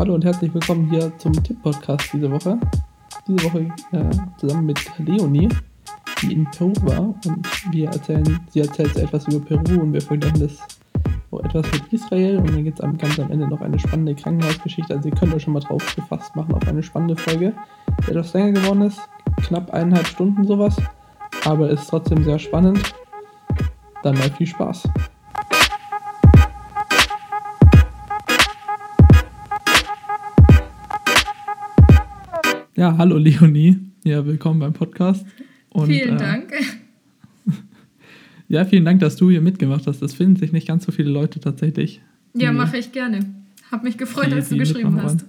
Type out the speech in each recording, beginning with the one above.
Hallo und herzlich willkommen hier zum Tipp-Podcast diese Woche. Diese Woche äh, zusammen mit Leonie, die in Peru war. Und wir erzählen, sie erzählt etwas über Peru und wir vergleichen das auch etwas mit Israel. Und dann gibt es ganz am Ende noch eine spannende Krankenhausgeschichte. Also ihr könnt euch schon mal drauf gefasst machen auf eine spannende Folge, die etwas länger geworden ist. Knapp eineinhalb Stunden sowas. Aber ist trotzdem sehr spannend. Dann mal viel Spaß. Ja, hallo Leonie. Ja, willkommen beim Podcast. Und, vielen äh, Dank. Ja, vielen Dank, dass du hier mitgemacht hast. Das finden sich nicht ganz so viele Leute tatsächlich. Ja, mache ich gerne. Hab mich gefreut, als du geschrieben hast.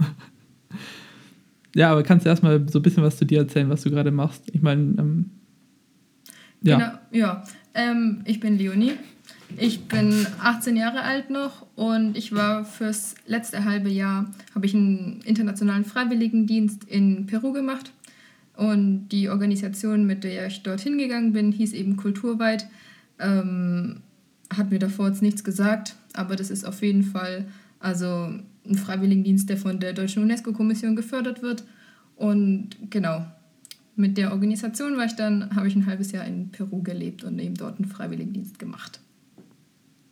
ja, aber kannst du erstmal so ein bisschen was zu dir erzählen, was du gerade machst? Ich meine, ähm, ja. Genau, ja. Ähm, ich bin Leonie. Ich bin 18 Jahre alt noch und ich war fürs letzte halbe Jahr, habe ich einen internationalen Freiwilligendienst in Peru gemacht. Und die Organisation, mit der ich dorthin gegangen bin, hieß eben Kulturweit. Ähm, hat mir davor jetzt nichts gesagt, aber das ist auf jeden Fall also ein Freiwilligendienst, der von der Deutschen UNESCO-Kommission gefördert wird. Und genau, mit der Organisation war ich dann, habe ich ein halbes Jahr in Peru gelebt und eben dort einen Freiwilligendienst gemacht.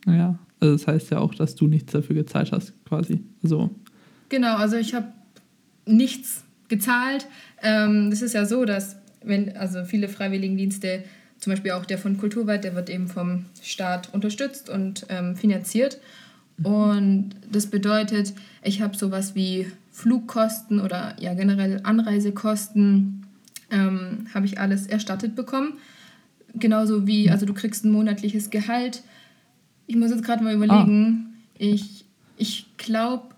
Ja, also das heißt ja auch, dass du nichts dafür gezahlt hast, quasi. Also genau, also ich habe nichts gezahlt. Ähm, das ist ja so, dass wenn, also viele Freiwilligendienste, zum Beispiel auch der von Kulturweit, der wird eben vom Staat unterstützt und ähm, finanziert. Und das bedeutet, ich habe sowas wie Flugkosten oder ja generell Anreisekosten, ähm, habe ich alles erstattet bekommen. Genauso wie, also du kriegst ein monatliches Gehalt ich muss jetzt gerade mal überlegen. Ah. Ich, ich glaube,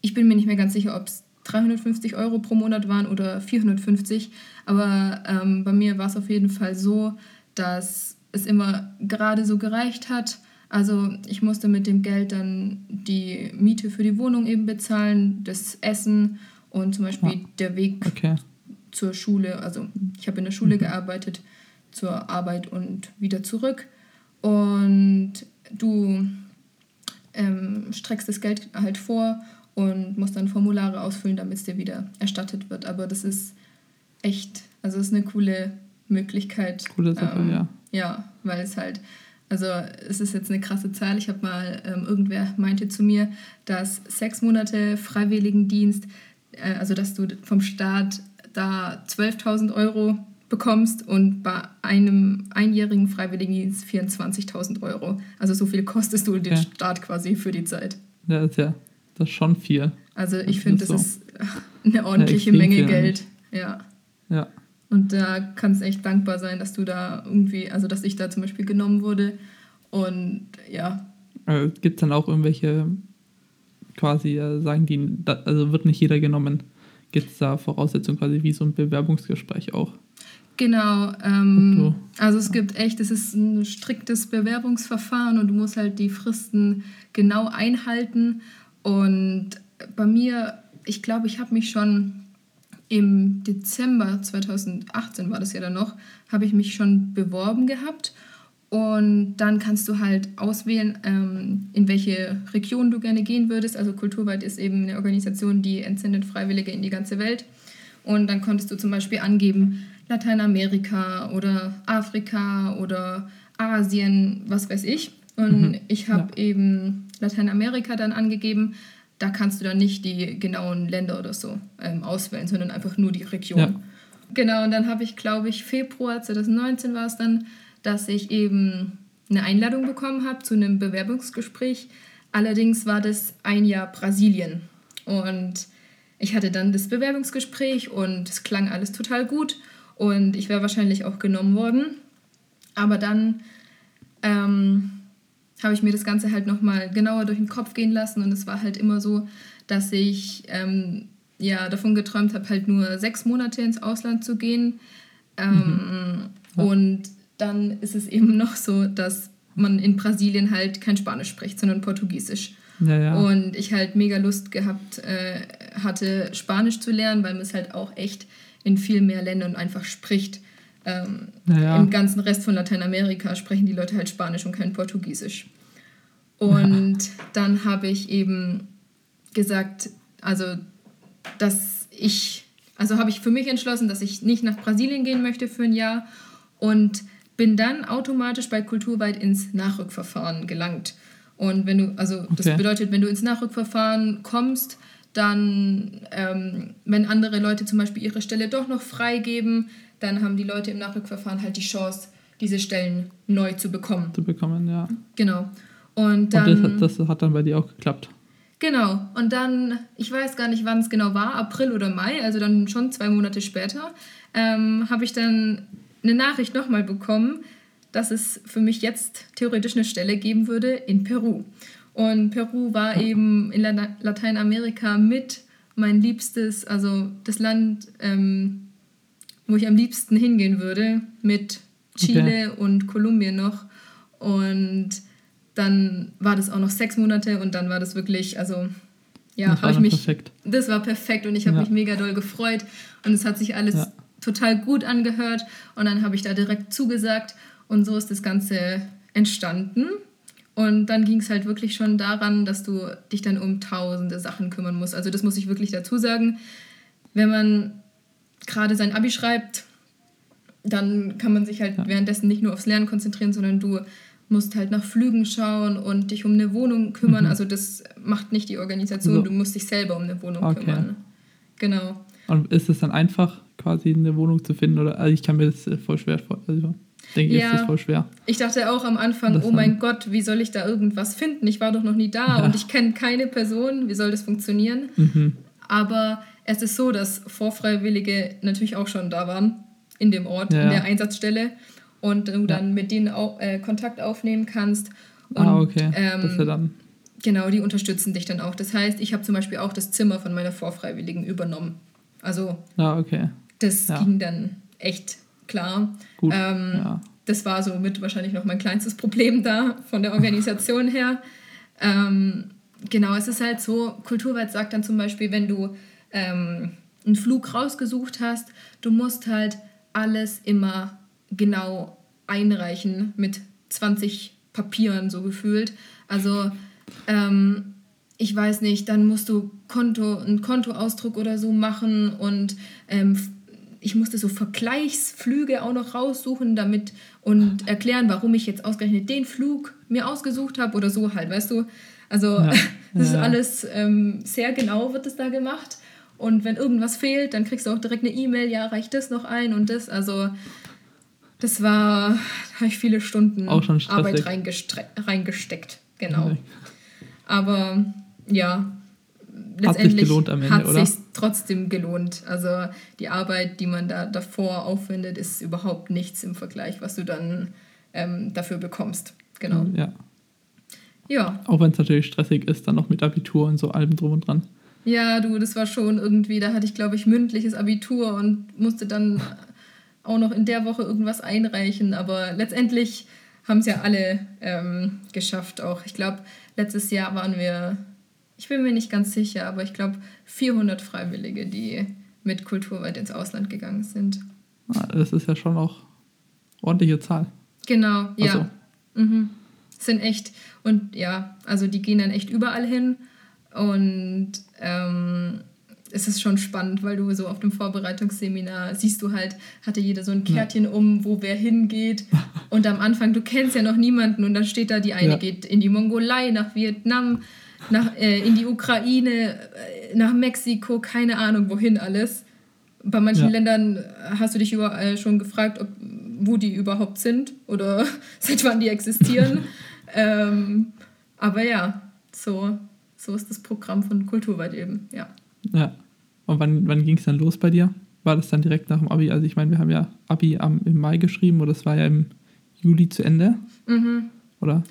ich bin mir nicht mehr ganz sicher, ob es 350 Euro pro Monat waren oder 450. Aber ähm, bei mir war es auf jeden Fall so, dass es immer gerade so gereicht hat. Also ich musste mit dem Geld dann die Miete für die Wohnung eben bezahlen, das Essen und zum Beispiel ah. der Weg okay. zur Schule. Also ich habe in der Schule mhm. gearbeitet, zur Arbeit und wieder zurück. Und du ähm, streckst das Geld halt vor und musst dann Formulare ausfüllen, damit es dir wieder erstattet wird. Aber das ist echt, also es ist eine coole Möglichkeit. Coole Sache, ähm, ja. Ja, weil es halt, also es ist jetzt eine krasse Zahl. Ich habe mal, ähm, irgendwer meinte zu mir, dass sechs Monate Freiwilligendienst, äh, also dass du vom Staat da 12.000 Euro bekommst und bei einem einjährigen Freiwilligendienst 24.000 Euro. Also so viel kostest du den ja. Staat quasi für die Zeit. Ja, das ist ja das ist schon viel. Also ich finde, das so. ist eine ordentliche ja, Menge Geld. Ja. Ja. Und da kannst du echt dankbar sein, dass du da irgendwie, also dass ich da zum Beispiel genommen wurde. Und ja. Äh, Gibt es dann auch irgendwelche quasi, äh, sagen die, also wird nicht jeder genommen? Gibt es da Voraussetzungen quasi wie so ein Bewerbungsgespräch auch? Genau, ähm, also es gibt echt, es ist ein striktes Bewerbungsverfahren und du musst halt die Fristen genau einhalten. Und bei mir, ich glaube, ich habe mich schon im Dezember 2018 war das ja dann noch, habe ich mich schon beworben gehabt. Und dann kannst du halt auswählen, ähm, in welche Region du gerne gehen würdest. Also Kulturweit ist eben eine Organisation, die entsendet Freiwillige in die ganze Welt. Und dann konntest du zum Beispiel angeben, Lateinamerika oder Afrika oder Asien, was weiß ich. Und mhm. ich habe ja. eben Lateinamerika dann angegeben. Da kannst du dann nicht die genauen Länder oder so ähm, auswählen, sondern einfach nur die Region. Ja. Genau, und dann habe ich, glaube ich, Februar 2019 war es dann, dass ich eben eine Einladung bekommen habe zu einem Bewerbungsgespräch. Allerdings war das ein Jahr Brasilien. Und ich hatte dann das Bewerbungsgespräch und es klang alles total gut. Und ich wäre wahrscheinlich auch genommen worden. Aber dann ähm, habe ich mir das Ganze halt nochmal genauer durch den Kopf gehen lassen. Und es war halt immer so, dass ich ähm, ja davon geträumt habe, halt nur sechs Monate ins Ausland zu gehen. Ähm, mhm. Und dann ist es eben noch so, dass man in Brasilien halt kein Spanisch spricht, sondern Portugiesisch. Ja, ja. Und ich halt mega Lust gehabt äh, hatte, Spanisch zu lernen, weil mir es halt auch echt in viel mehr Ländern einfach spricht. Ähm, ja. Im ganzen Rest von Lateinamerika sprechen die Leute halt Spanisch und kein Portugiesisch. Und ja. dann habe ich eben gesagt, also dass ich, also habe ich für mich entschlossen, dass ich nicht nach Brasilien gehen möchte für ein Jahr und bin dann automatisch bei Kulturweit ins Nachrückverfahren gelangt. Und wenn du, also okay. das bedeutet, wenn du ins Nachrückverfahren kommst, dann, ähm, wenn andere Leute zum Beispiel ihre Stelle doch noch freigeben, dann haben die Leute im Nachrückverfahren halt die Chance, diese Stellen neu zu bekommen. Zu bekommen, ja. Genau. Und, dann, Und das, das, hat dann bei dir auch geklappt. Genau. Und dann, ich weiß gar nicht, wann es genau war, April oder Mai, also dann schon zwei Monate später, ähm, habe ich dann eine Nachricht nochmal bekommen, dass es für mich jetzt theoretisch eine Stelle geben würde in Peru. Und Peru war eben in Lateinamerika mit mein liebstes, also das Land, ähm, wo ich am liebsten hingehen würde, mit Chile okay. und Kolumbien noch. Und dann war das auch noch sechs Monate und dann war das wirklich, also ja, habe ich mich. Perfekt. Das war perfekt und ich habe ja. mich mega doll gefreut und es hat sich alles ja. total gut angehört und dann habe ich da direkt zugesagt und so ist das Ganze entstanden. Und dann ging es halt wirklich schon daran, dass du dich dann um tausende Sachen kümmern musst. Also das muss ich wirklich dazu sagen. Wenn man gerade sein Abi schreibt, dann kann man sich halt ja. währenddessen nicht nur aufs Lernen konzentrieren, sondern du musst halt nach Flügen schauen und dich um eine Wohnung kümmern. Mhm. Also das macht nicht die Organisation, so. du musst dich selber um eine Wohnung okay. kümmern. Genau. Und ist es dann einfach, quasi eine Wohnung zu finden? Oder also ich kann mir das äh, voll schwer vorstellen. Also denke, ja, ist das voll schwer. Ich dachte auch am Anfang, das oh mein Gott, wie soll ich da irgendwas finden? Ich war doch noch nie da ja. und ich kenne keine Person. Wie soll das funktionieren? Mhm. Aber es ist so, dass Vorfreiwillige natürlich auch schon da waren in dem Ort, ja. in der Einsatzstelle und du dann mit denen auch, äh, Kontakt aufnehmen kannst. Ah, und, ah, okay. Ähm, das dann. Genau, die unterstützen dich dann auch. Das heißt, ich habe zum Beispiel auch das Zimmer von meiner Vorfreiwilligen übernommen. Also ah, okay. das ging dann echt klar. Gut. Ähm, ja. Das war somit wahrscheinlich noch mein kleinstes Problem da von der Organisation her. Ähm, genau, es ist halt so, Kulturweit sagt dann zum Beispiel, wenn du ähm, einen Flug rausgesucht hast, du musst halt alles immer genau einreichen mit 20 Papieren so gefühlt. Also ähm, ich weiß nicht, dann musst du Konto, einen Kontoausdruck oder so machen und ähm, ich musste so Vergleichsflüge auch noch raussuchen damit und erklären, warum ich jetzt ausgerechnet den Flug mir ausgesucht habe oder so halt, weißt du? Also ja, das ist alles ähm, sehr genau wird es da gemacht. Und wenn irgendwas fehlt, dann kriegst du auch direkt eine E-Mail, ja, reicht das noch ein und das. Also das war, da habe ich viele Stunden Arbeit reingesteckt. Genau. Aber ja, letztendlich hat es sich trotzdem gelohnt. Also die Arbeit, die man da davor aufwendet, ist überhaupt nichts im Vergleich, was du dann ähm, dafür bekommst. Genau. Ja. Ja. Auch wenn es natürlich stressig ist, dann noch mit Abitur und so allem drum und dran. Ja, du, das war schon irgendwie, da hatte ich, glaube ich, mündliches Abitur und musste dann auch noch in der Woche irgendwas einreichen. Aber letztendlich haben es ja alle ähm, geschafft auch. Ich glaube, letztes Jahr waren wir, ich bin mir nicht ganz sicher, aber ich glaube 400 Freiwillige, die mit Kulturweit ins Ausland gegangen sind. Ah, das ist ja schon auch ordentliche Zahl. Genau, ja. So. Mhm. Sind echt, und ja, also die gehen dann echt überall hin. Und ähm, es ist schon spannend, weil du so auf dem Vorbereitungsseminar siehst du halt, hatte jeder so ein Kärtchen ja. um, wo wer hingeht. Und am Anfang, du kennst ja noch niemanden und dann steht da, die eine ja. geht in die Mongolei, nach Vietnam, nach, äh, in die Ukraine, äh, nach Mexiko, keine Ahnung wohin alles. Bei manchen ja. Ländern hast du dich überall schon gefragt, ob, wo die überhaupt sind oder seit wann die existieren. ähm, aber ja, so, so ist das Programm von Kulturweit eben, ja. Ja. Und wann, wann ging es dann los bei dir? War das dann direkt nach dem Abi? Also ich meine, wir haben ja Abi am, im Mai geschrieben oder es war ja im Juli zu Ende. Mhm. Oder? Wann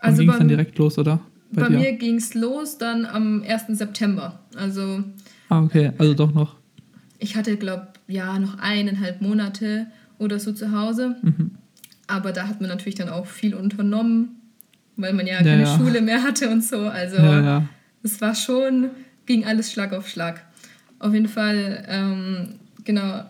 also ging es dann direkt los, oder? Bei, bei mir ging es los dann am 1. September. Also. Ah, okay, also doch noch. Ich hatte, glaube ja, noch eineinhalb Monate oder so zu Hause. Mhm. Aber da hat man natürlich dann auch viel unternommen, weil man ja, ja keine ja. Schule mehr hatte und so. Also ja, es war schon, ging alles Schlag auf Schlag. Auf jeden Fall, ähm, genau,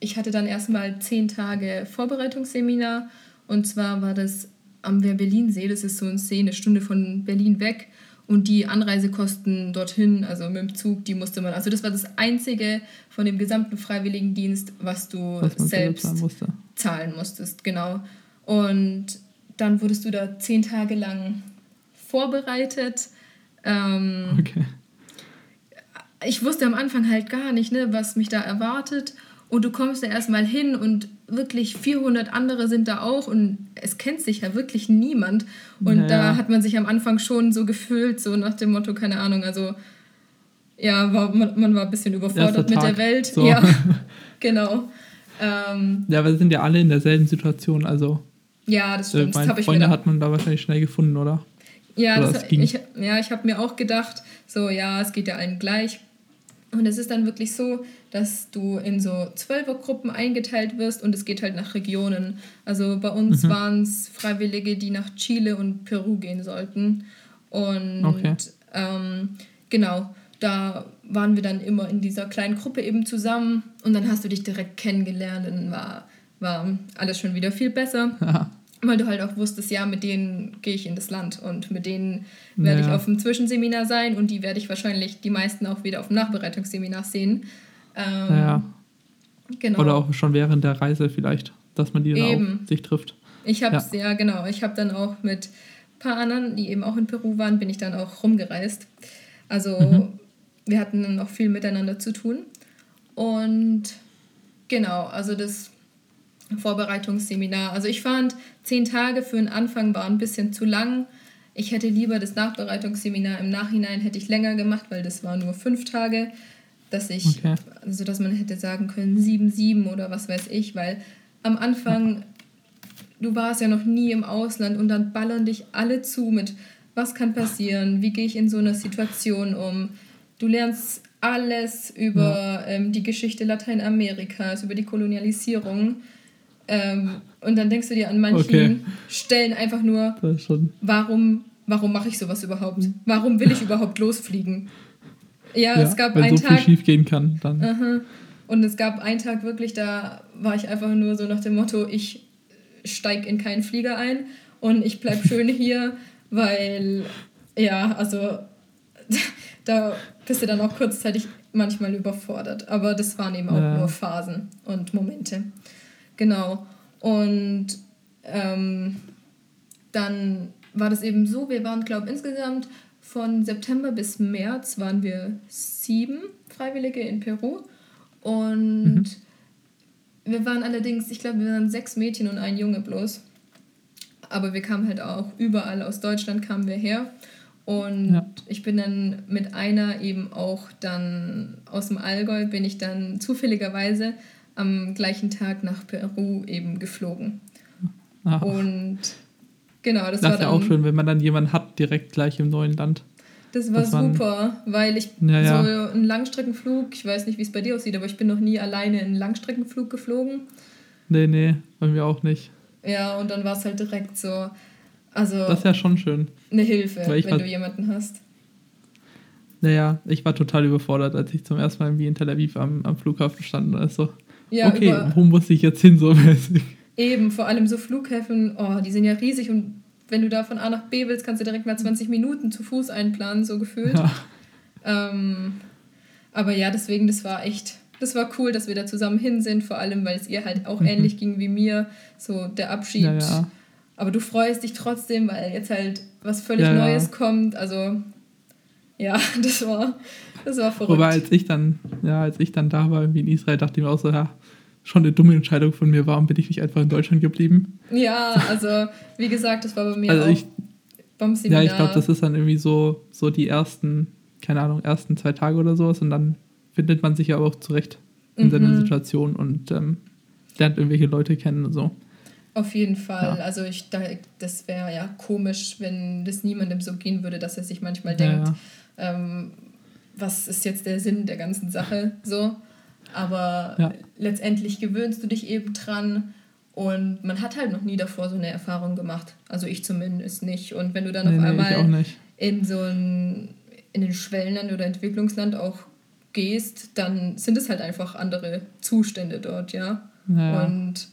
ich hatte dann erstmal zehn Tage Vorbereitungsseminar und zwar war das am Wehr-Berlin-See, das ist so ein See, eine Stunde von Berlin weg Und die Anreisekosten dorthin, also mit dem Zug, die musste man. Also das war das Einzige von dem gesamten Freiwilligendienst, was du was selbst musste. zahlen musstest. Genau. Und dann wurdest du da zehn Tage lang vorbereitet. Ähm, okay. Ich wusste am Anfang halt gar nicht, ne, was mich da erwartet. Und du kommst da erstmal hin und wirklich 400 andere sind da auch und es kennt sich ja wirklich niemand. Und naja. da hat man sich am Anfang schon so gefühlt, so nach dem Motto, keine Ahnung, also ja, war, man, man war ein bisschen überfordert mit der Welt. So. Ja, genau. Ähm, ja, aber wir sind ja alle in derselben Situation, also. Ja, das stimmt. Äh, das Freunde hat man da wahrscheinlich schnell gefunden, oder? Ja, oder das, ich, ja ich habe mir auch gedacht, so, ja, es geht ja allen gleich. Und es ist dann wirklich so, dass du in so Zwölfergruppen eingeteilt wirst und es geht halt nach Regionen. Also bei uns mhm. waren es Freiwillige, die nach Chile und Peru gehen sollten. Und okay. ähm, genau, da waren wir dann immer in dieser kleinen Gruppe eben zusammen und dann hast du dich direkt kennengelernt und war, war alles schon wieder viel besser. Ja. Weil du halt auch wusstest, ja, mit denen gehe ich in das Land und mit denen werde ja. ich auf dem Zwischenseminar sein und die werde ich wahrscheinlich die meisten auch wieder auf dem Nachbereitungsseminar sehen. Ähm, ja. Genau. Oder auch schon während der Reise vielleicht, dass man die dann auch sich trifft. Ich habe es, ja. ja. genau. Ich habe dann auch mit ein paar anderen, die eben auch in Peru waren, bin ich dann auch rumgereist. Also mhm. wir hatten dann auch viel miteinander zu tun. Und genau, also das Vorbereitungsseminar. Also ich fand, zehn Tage für den Anfang war ein bisschen zu lang. Ich hätte lieber das Nachbereitungsseminar im Nachhinein hätte ich länger gemacht, weil das war nur fünf Tage, dass ich, okay. also dass man hätte sagen können sieben, sieben oder was weiß ich, weil am Anfang, du warst ja noch nie im Ausland und dann ballern dich alle zu mit, was kann passieren, wie gehe ich in so einer Situation um. Du lernst alles über ja. ähm, die Geschichte Lateinamerikas, über die Kolonialisierung. Ähm, und dann denkst du dir an manchen okay. Stellen einfach nur, warum, warum mache ich sowas überhaupt? Warum will ich überhaupt losfliegen? Ja, ja es gab wenn einen so Tag. Viel schief gehen kann, dann. Uh Und es gab einen Tag wirklich, da war ich einfach nur so nach dem Motto, ich steige in keinen Flieger ein und ich bleibe schön hier, weil, ja, also da bist du dann auch kurzzeitig manchmal überfordert. Aber das waren eben auch ja. nur Phasen und Momente. Genau. Und ähm, dann war das eben so, wir waren, glaube ich, insgesamt von September bis März waren wir sieben Freiwillige in Peru. Und mhm. wir waren allerdings, ich glaube, wir waren sechs Mädchen und ein Junge bloß. Aber wir kamen halt auch überall aus Deutschland kamen wir her. Und ja. ich bin dann mit einer eben auch dann aus dem Allgäu, bin ich dann zufälligerweise am gleichen Tag nach Peru eben geflogen. Ach. Und genau, das, das war Das ist ja auch schön, wenn man dann jemanden hat, direkt gleich im neuen Land. Das war super, weil ich ja, ja. so einen Langstreckenflug, ich weiß nicht, wie es bei dir aussieht, aber ich bin noch nie alleine einen Langstreckenflug geflogen. Nee, nee, bei mir auch nicht. Ja, und dann war es halt direkt so, also... Das ist ja schon schön. Eine Hilfe, wenn war, du jemanden hast. Naja, ich war total überfordert, als ich zum ersten Mal irgendwie in Tel Aviv am, am Flughafen stand. Also, ja, okay, über, wo muss ich jetzt hin so mäßig? Eben, vor allem so Flughäfen, oh, die sind ja riesig und wenn du da von A nach B willst, kannst du direkt mal 20 Minuten zu Fuß einplanen, so gefühlt. Ja. Ähm, aber ja, deswegen, das war echt, das war cool, dass wir da zusammen hin sind, vor allem, weil es ihr halt auch mhm. ähnlich ging wie mir, so der Abschied. Ja, ja. Aber du freust dich trotzdem, weil jetzt halt was völlig Neues kommt. Also ja, das war, das war verrückt. Wobei, als ich dann, ja, als ich dann da war, wie in Israel, dachte ich mir auch so, ja, schon eine dumme Entscheidung von mir. Warum bin ich nicht einfach in Deutschland geblieben? Ja, also wie gesagt, das war bei mir also auch ich, beim Seminar. Ja, ich glaube, das ist dann irgendwie so, so die ersten, keine Ahnung, ersten zwei Tage oder sowas und dann findet man sich ja auch zurecht in mhm. seiner Situation und ähm, lernt irgendwelche Leute kennen und so. Auf jeden Fall. Ja. Also ich das wäre ja komisch, wenn das niemandem so gehen würde, dass er sich manchmal denkt, ja. ähm, was ist jetzt der Sinn der ganzen Sache so. Aber ja. letztendlich gewöhnst du dich eben dran und man hat halt noch nie davor so eine Erfahrung gemacht. Also ich zumindest nicht. Und wenn du dann nee, auf einmal in so ein, in ein Schwellenland oder Entwicklungsland auch gehst, dann sind es halt einfach andere Zustände dort, ja. ja. Und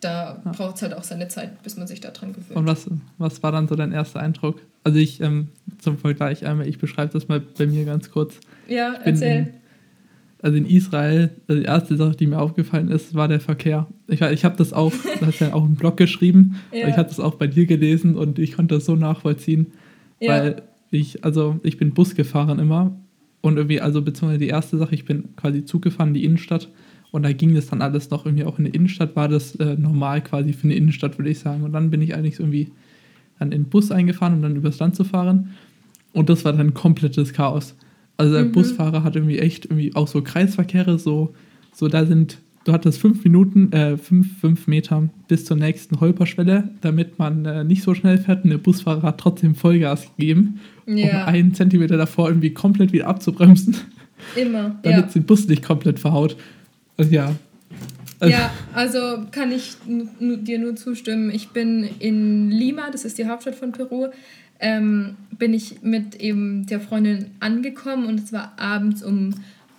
da braucht es halt auch seine Zeit, bis man sich da dran gewöhnt. Und was, was war dann so dein erster Eindruck? Also ich ähm, zum Vergleich einmal, ich beschreibe das mal bei mir ganz kurz. Ja, erzähl. Also in Israel, also die erste Sache, die mir aufgefallen ist, war der Verkehr. Ich, ich habe das auch, du hast ja auch einen Blog geschrieben, ja. ich habe das auch bei dir gelesen und ich konnte das so nachvollziehen, ja. weil ich, also ich bin Bus gefahren immer und irgendwie, also beziehungsweise die erste Sache, ich bin quasi Zug gefahren in die Innenstadt und da ging das dann alles noch irgendwie auch in der Innenstadt, war das äh, normal quasi für eine Innenstadt, würde ich sagen. Und dann bin ich eigentlich irgendwie dann in den Bus eingefahren, um dann übers Land zu fahren. Und das war dann komplettes Chaos. Also der mhm. Busfahrer hat irgendwie echt irgendwie auch so Kreisverkehre, so, so da sind, du hattest fünf Minuten, äh, fünf, fünf Meter bis zur nächsten Holperschwelle, damit man äh, nicht so schnell fährt. Und der Busfahrer hat trotzdem Vollgas gegeben, ja. um einen Zentimeter davor irgendwie komplett wieder abzubremsen. Immer. damit ja. den Bus nicht komplett verhaut. Also, ja. Also, ja, also kann ich dir nur zustimmen. Ich bin in Lima, das ist die Hauptstadt von Peru ähm, bin ich mit eben der Freundin angekommen und es war abends um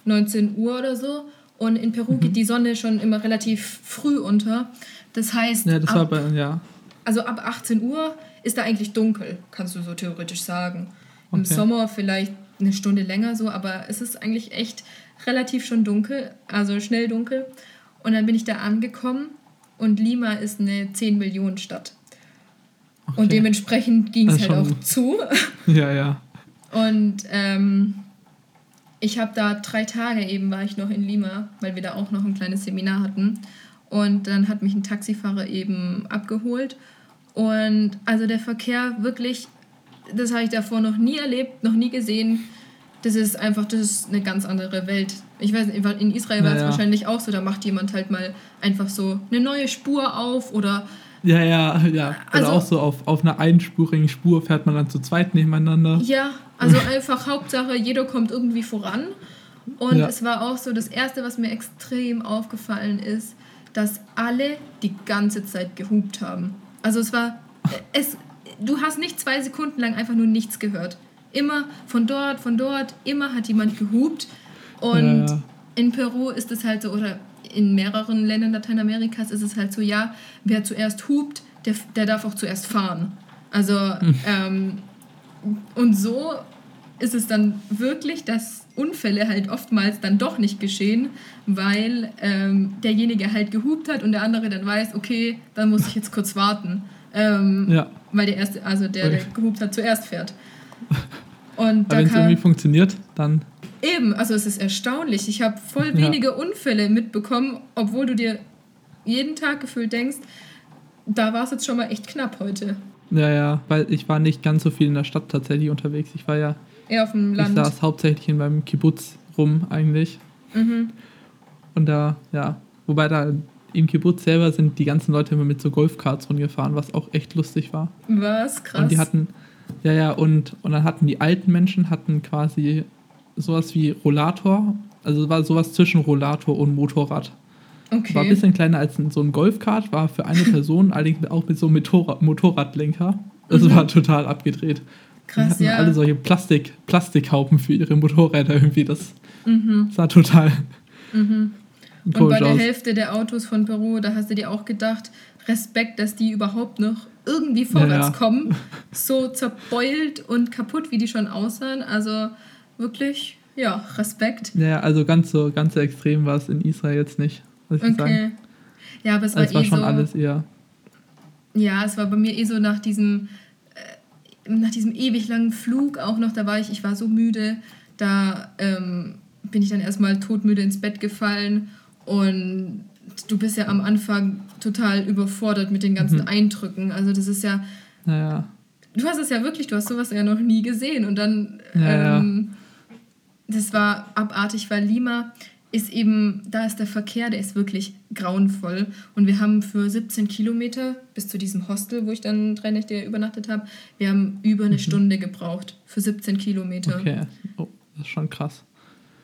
19 Uhr oder so. Und in Peru mhm. geht die Sonne schon immer relativ früh unter. Das heißt, ja, das ab, bei, ja. also ab 18 Uhr ist da eigentlich dunkel, kannst du so theoretisch sagen. Okay. Im Sommer vielleicht eine Stunde länger so, aber es ist eigentlich echt relativ schon dunkel, also schnell dunkel. Und dann bin ich da angekommen und Lima ist eine 10 Millionen Stadt. Okay. Und dementsprechend ging es halt auch zu. Ja, ja. Und ähm, ich habe da drei Tage eben, war ich noch in Lima, weil wir da auch noch ein kleines Seminar hatten. Und dann hat mich ein Taxifahrer eben abgeholt. Und also der Verkehr wirklich, das habe ich davor noch nie erlebt, noch nie gesehen. Das ist einfach, das ist eine ganz andere Welt. Ich weiß nicht, in Israel war es naja. wahrscheinlich auch so, da macht jemand halt mal einfach so eine neue Spur auf oder ja, ja, ja. Oder also, auch so auf, auf einer einspurigen Spur fährt man dann zu zweit nebeneinander. Ja, also einfach Hauptsache, jeder kommt irgendwie voran. Und ja. es war auch so, das Erste, was mir extrem aufgefallen ist, dass alle die ganze Zeit gehupt haben. Also es war, es, du hast nicht zwei Sekunden lang einfach nur nichts gehört. Immer von dort, von dort, immer hat jemand gehupt. Und ja. in Peru ist es halt so, oder in mehreren Ländern Lateinamerikas ist es halt so, ja, wer zuerst hupt, der, der darf auch zuerst fahren. Also, hm. ähm, und so ist es dann wirklich, dass Unfälle halt oftmals dann doch nicht geschehen, weil ähm, derjenige halt gehupt hat und der andere dann weiß, okay, dann muss ich jetzt kurz warten. Ähm, ja. Weil der erste, also der, der gehupt hat, zuerst fährt. Und wenn es irgendwie funktioniert, dann Eben, also es ist erstaunlich. Ich habe voll wenige ja. Unfälle mitbekommen, obwohl du dir jeden Tag gefühlt denkst, da war es jetzt schon mal echt knapp heute. Ja, ja, weil ich war nicht ganz so viel in der Stadt tatsächlich unterwegs. Ich war ja eher auf dem Land. Ich saß hauptsächlich in meinem Kibbutz rum eigentlich. Mhm. Und da, ja, wobei da im Kibbutz selber sind die ganzen Leute immer mit so Golfkarts rumgefahren, was auch echt lustig war. Was? Krass. Und die hatten, ja, ja, und, und dann hatten die alten Menschen hatten quasi sowas wie Rollator. Also war sowas zwischen Rollator und Motorrad. Okay. War ein bisschen kleiner als so ein Golfkart, war für eine Person, allerdings auch mit so einem Motorrad Motorradlenker. Das mhm. war total abgedreht. Krass, ja. alle solche Plastik, Plastikhaupen für ihre Motorräder irgendwie. Das mhm. sah total. Mhm. Und bei der aus. Hälfte der Autos von Peru, da hast du dir auch gedacht, Respekt, dass die überhaupt noch irgendwie vorwärts ja, ja. kommen. So zerbeult und kaputt, wie die schon aussahen. Also wirklich, ja, Respekt. Ja, also ganz so, ganz so extrem war es in Israel jetzt nicht, muss ich okay. sagen. Ja, aber es war, also es war eh schon so, alles eher. Ja, es war bei mir eh so nach diesem, äh, nach diesem ewig langen Flug auch noch, da war ich, ich war so müde, da ähm, bin ich dann erstmal todmüde ins Bett gefallen und du bist ja am Anfang total überfordert mit den ganzen mhm. Eindrücken. Also das ist ja. Naja. Du hast es ja wirklich, du hast sowas ja noch nie gesehen und dann ja, ähm, das war abartig, weil Lima ist eben, da ist der Verkehr, der ist wirklich grauenvoll. Und wir haben für 17 Kilometer bis zu diesem Hostel, wo ich dann drei Nächte übernachtet habe, wir haben über eine mhm. Stunde gebraucht für 17 Kilometer. Okay, oh, das ist schon krass.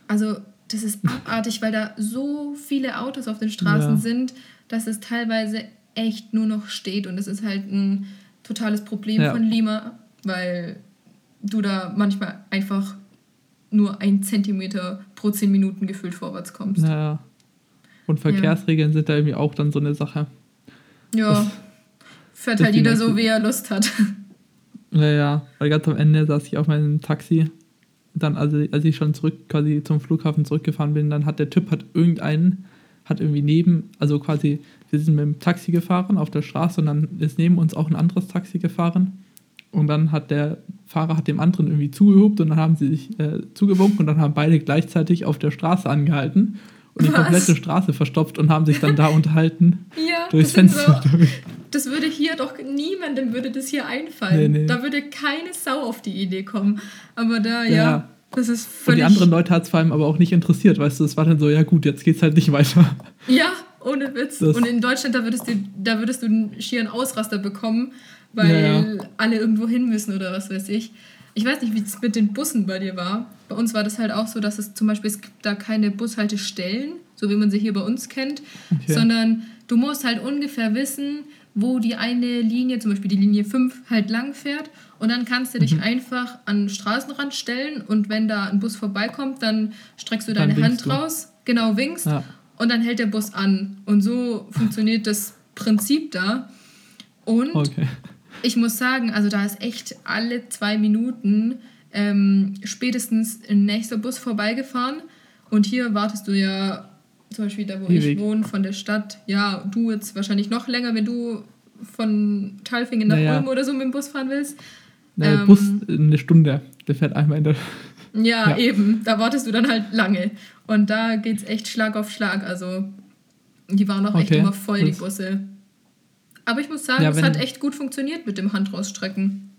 Also das ist abartig, weil da so viele Autos auf den Straßen ja. sind, dass es teilweise echt nur noch steht. Und das ist halt ein totales Problem ja. von Lima, weil du da manchmal einfach nur ein Zentimeter pro zehn Minuten gefühlt vorwärts kommst. Ja. Und Verkehrsregeln ja. sind da irgendwie auch dann so eine Sache. Ja. Das, Fährt halt jeder so, wie er Lust hat. Ja, ja, weil ganz am Ende saß ich auf meinem Taxi. Dann, also als ich schon zurück quasi zum Flughafen zurückgefahren bin, dann hat der Typ hat irgendeinen, hat irgendwie neben, also quasi, wir sind mit dem Taxi gefahren auf der Straße und dann ist neben uns auch ein anderes Taxi gefahren. Und dann hat der Fahrer hat dem anderen irgendwie zugehupt und dann haben sie sich äh, zugewunken und dann haben beide gleichzeitig auf der Straße angehalten und die Was? komplette Straße verstopft und haben sich dann da unterhalten. Ja, durchs Fenster. So, das würde hier doch niemandem würde das hier einfallen. Nee, nee. Da würde keine Sau auf die Idee kommen. Aber da, ja, ja das ist völlig... Und die anderen Leute hat es vor allem aber auch nicht interessiert, weißt du, es war dann so, ja gut, jetzt geht's halt nicht weiter. Ja, ohne Witz. Das und in Deutschland, da würdest du, da würdest du einen schieren Ausraster bekommen, weil ja, alle irgendwo hin müssen oder was weiß ich. Ich weiß nicht, wie es mit den Bussen bei dir war. Bei uns war das halt auch so, dass es zum Beispiel, es gibt da keine Bushaltestellen, so wie man sie hier bei uns kennt, okay. sondern du musst halt ungefähr wissen, wo die eine Linie, zum Beispiel die Linie 5, halt lang fährt. Und dann kannst du dich mhm. einfach an den Straßenrand stellen und wenn da ein Bus vorbeikommt, dann streckst du deine Hand du. raus, genau winkst ja. und dann hält der Bus an. Und so funktioniert das Prinzip da. Und okay. Ich muss sagen, also da ist echt alle zwei Minuten ähm, spätestens ein nächster Bus vorbeigefahren. Und hier wartest du ja zum Beispiel da, wo Ewig. ich wohne, von der Stadt, ja, du jetzt wahrscheinlich noch länger, wenn du von Talfingen nach naja. Ulm oder so mit dem Bus fahren willst. Naja, ähm, Bus eine Stunde, der fährt einmal in der. Ja, ja, eben, da wartest du dann halt lange. Und da geht es echt Schlag auf Schlag. Also, die waren auch okay. echt immer voll, die Busse. Aber ich muss sagen, ja, es hat echt gut funktioniert mit dem Handrausstrecken.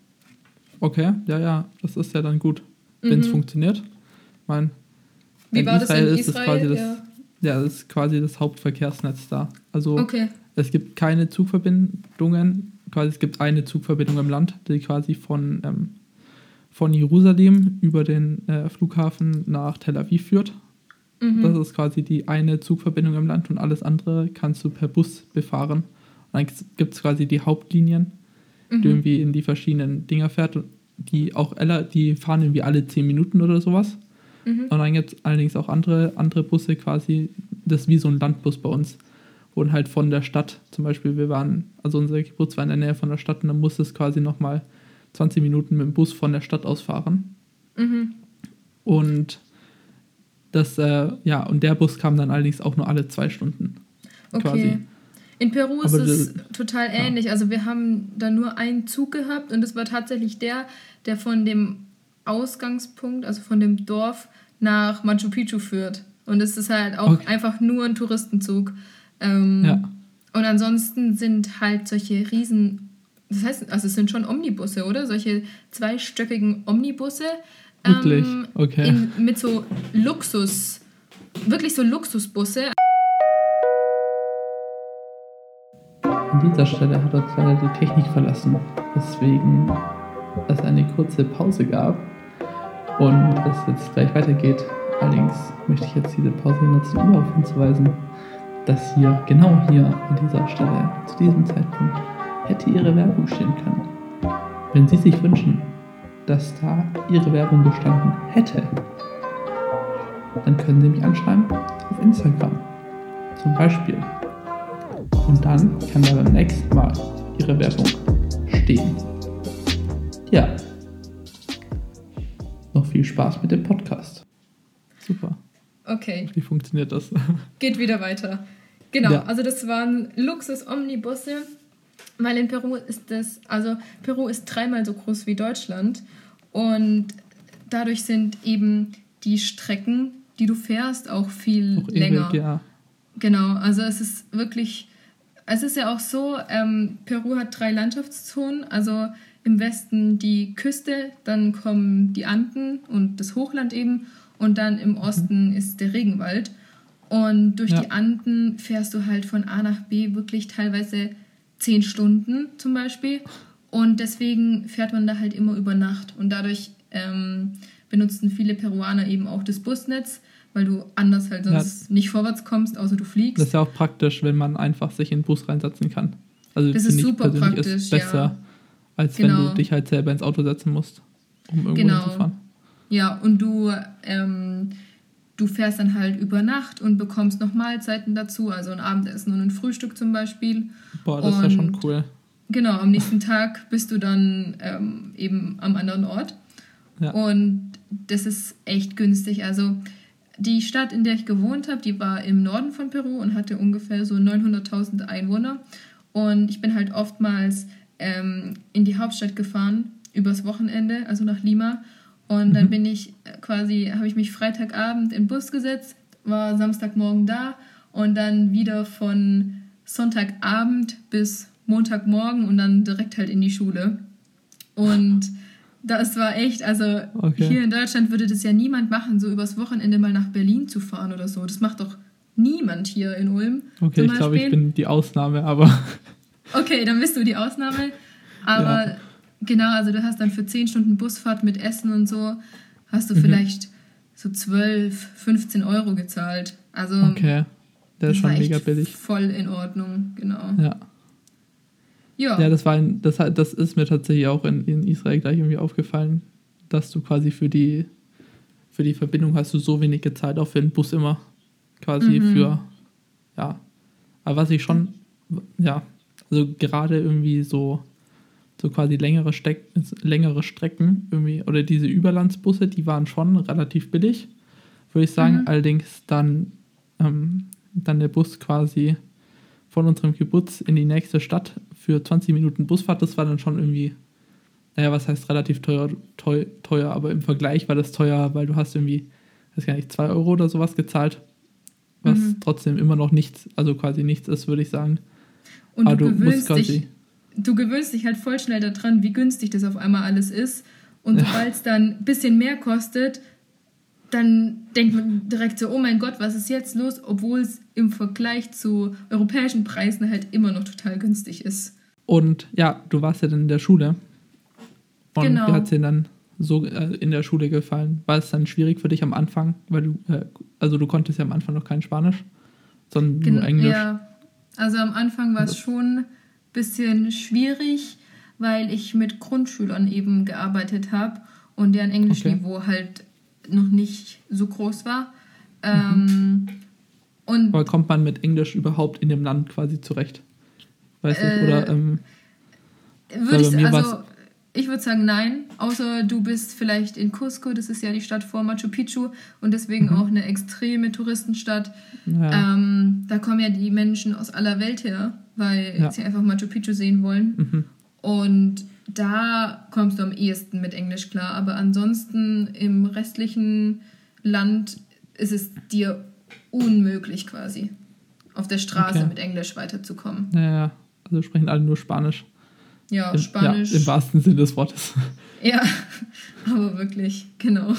Okay, ja, ja, das ist ja dann gut, wenn es mhm. funktioniert. Ich meine, Wie war Israel das in Israel? Ist quasi das, ja. ja, das ist quasi das Hauptverkehrsnetz da. Also okay. es gibt keine Zugverbindungen, quasi es gibt eine Zugverbindung im Land, die quasi von, ähm, von Jerusalem über den äh, Flughafen nach Tel Aviv führt. Mhm. Das ist quasi die eine Zugverbindung im Land und alles andere kannst du per Bus befahren. Dann gibt es quasi die Hauptlinien, mhm. die irgendwie in die verschiedenen Dinger fährt, die auch die fahren irgendwie alle 10 Minuten oder sowas. Mhm. Und dann gibt es allerdings auch andere, andere Busse quasi, das ist wie so ein Landbus bei uns, wo halt von der Stadt, zum Beispiel, wir waren, also unser Geburts war in der Nähe von der Stadt und dann musste es quasi nochmal 20 Minuten mit dem Bus von der Stadt aus fahren. Mhm. Und das, äh, ja, und der Bus kam dann allerdings auch nur alle zwei Stunden. Okay. Quasi. In Peru ist es total ähnlich. Ja. Also wir haben da nur einen Zug gehabt und das war tatsächlich der, der von dem Ausgangspunkt, also von dem Dorf nach Machu Picchu führt. Und es ist halt auch okay. einfach nur ein Touristenzug. Ähm, ja. Und ansonsten sind halt solche riesen, das heißt, also es sind schon Omnibusse, oder? Solche zweistöckigen Omnibusse. Wirklich? Ähm, okay. In, mit so Luxus, wirklich so Luxusbusse. An dieser Stelle hat uns leider die Technik verlassen, weswegen es eine kurze Pause gab und es jetzt gleich weitergeht. Allerdings möchte ich jetzt diese Pause nutzen, um darauf hinzuweisen, dass hier, genau hier an dieser Stelle, zu diesem Zeitpunkt, hätte Ihre Werbung stehen können. Wenn Sie sich wünschen, dass da Ihre Werbung gestanden hätte, dann können Sie mich anschreiben auf Instagram. Zum Beispiel und dann kann da beim nächsten Mal Ihre Werbung stehen. Ja. Noch viel Spaß mit dem Podcast. Super. Okay. Wie funktioniert das? Geht wieder weiter. Genau, ja. also das waren Luxus-Omnibusse, weil in Peru ist das, also Peru ist dreimal so groß wie Deutschland und dadurch sind eben die Strecken, die du fährst, auch viel auch länger. Ewig, ja. Genau, also es ist wirklich es ist ja auch so, ähm, Peru hat drei Landschaftszonen, also im Westen die Küste, dann kommen die Anden und das Hochland eben und dann im Osten mhm. ist der Regenwald. Und durch ja. die Anden fährst du halt von A nach B wirklich teilweise zehn Stunden zum Beispiel. Und deswegen fährt man da halt immer über Nacht. Und dadurch ähm, benutzen viele Peruaner eben auch das Busnetz weil du anders halt sonst ja. nicht vorwärts kommst, außer du fliegst. Das ist ja auch praktisch, wenn man einfach sich in den Bus reinsetzen kann. Also das ist super praktisch, ist besser, ja. als genau. wenn du genau. dich halt selber ins Auto setzen musst, um irgendwo genau. hinzufahren. Ja, und du, ähm, du fährst dann halt über Nacht und bekommst noch Mahlzeiten dazu, also ein Abendessen und ein Frühstück zum Beispiel. Boah, das und, ist ja schon cool. genau, am nächsten Tag bist du dann ähm, eben am anderen Ort. Ja. Und das ist echt günstig. Also die Stadt, in der ich gewohnt habe, die war im Norden von Peru und hatte ungefähr so 900.000 Einwohner. Und ich bin halt oftmals ähm, in die Hauptstadt gefahren, übers Wochenende, also nach Lima. Und mhm. dann bin ich quasi, habe ich mich Freitagabend in den Bus gesetzt, war Samstagmorgen da und dann wieder von Sonntagabend bis Montagmorgen und dann direkt halt in die Schule. Und das war echt, also okay. hier in Deutschland würde das ja niemand machen, so übers Wochenende mal nach Berlin zu fahren oder so. Das macht doch niemand hier in Ulm. Okay, ich glaube, ich bin die Ausnahme, aber. Okay, dann bist du die Ausnahme. Aber ja. genau, also du hast dann für 10 Stunden Busfahrt mit Essen und so, hast du mhm. vielleicht so 12, 15 Euro gezahlt. Also. Okay, der ist schon mega billig. Voll in Ordnung, genau. Ja. Ja. Ja, das war ein, das, das ist mir tatsächlich auch in, in Israel gleich irgendwie aufgefallen, dass du quasi für die, für die Verbindung hast du so wenig gezahlt, auch für den Bus immer. Quasi mhm. für, ja. Aber was ich schon, ja, also gerade irgendwie so, so quasi längere, Steck, längere Strecken irgendwie, oder diese Überlandsbusse, die waren schon relativ billig, würde ich sagen. Mhm. Allerdings dann, ähm, dann der Bus quasi von unserem Kibbutz in die nächste Stadt für 20 Minuten Busfahrt, das war dann schon irgendwie, naja, was heißt relativ teuer, teuer, teuer, aber im Vergleich war das teuer, weil du hast irgendwie, weiß gar nicht, 2 Euro oder sowas gezahlt, was mhm. trotzdem immer noch nichts, also quasi nichts ist, würde ich sagen. Und du, du gewöhnst dich, du gewöhnst dich halt voll schnell daran, wie günstig das auf einmal alles ist. Und ja. sobald es dann ein bisschen mehr kostet, dann denkt man direkt so, oh mein Gott, was ist jetzt los? Obwohl es im Vergleich zu europäischen Preisen halt immer noch total günstig ist. Und ja, du warst ja dann in der Schule. Und genau. wie hat es dir dann so äh, in der Schule gefallen? War es dann schwierig für dich am Anfang? Weil du, äh, also du konntest ja am Anfang noch kein Spanisch, sondern Gen nur Englisch. Ja, also am Anfang war es schon ein bisschen schwierig, weil ich mit Grundschülern eben gearbeitet habe und deren Englischniveau okay. halt noch nicht so groß war. Ähm, mhm. und Aber kommt man mit Englisch überhaupt in dem Land quasi zurecht? Weiß äh, ich, oder? Ähm, würde ich, also, ich würde sagen, nein. Außer du bist vielleicht in Cusco, das ist ja die Stadt vor Machu Picchu und deswegen mhm. auch eine extreme Touristenstadt. Ja. Ähm, da kommen ja die Menschen aus aller Welt her, weil ja. sie einfach Machu Picchu sehen wollen. Mhm. Und da kommst du am ehesten mit Englisch klar. Aber ansonsten im restlichen Land ist es dir unmöglich quasi, auf der Straße okay. mit Englisch weiterzukommen. Ja, also sprechen alle nur Spanisch. Ja, Im, Spanisch. Ja, Im wahrsten Sinne des Wortes. Ja, aber wirklich, genau.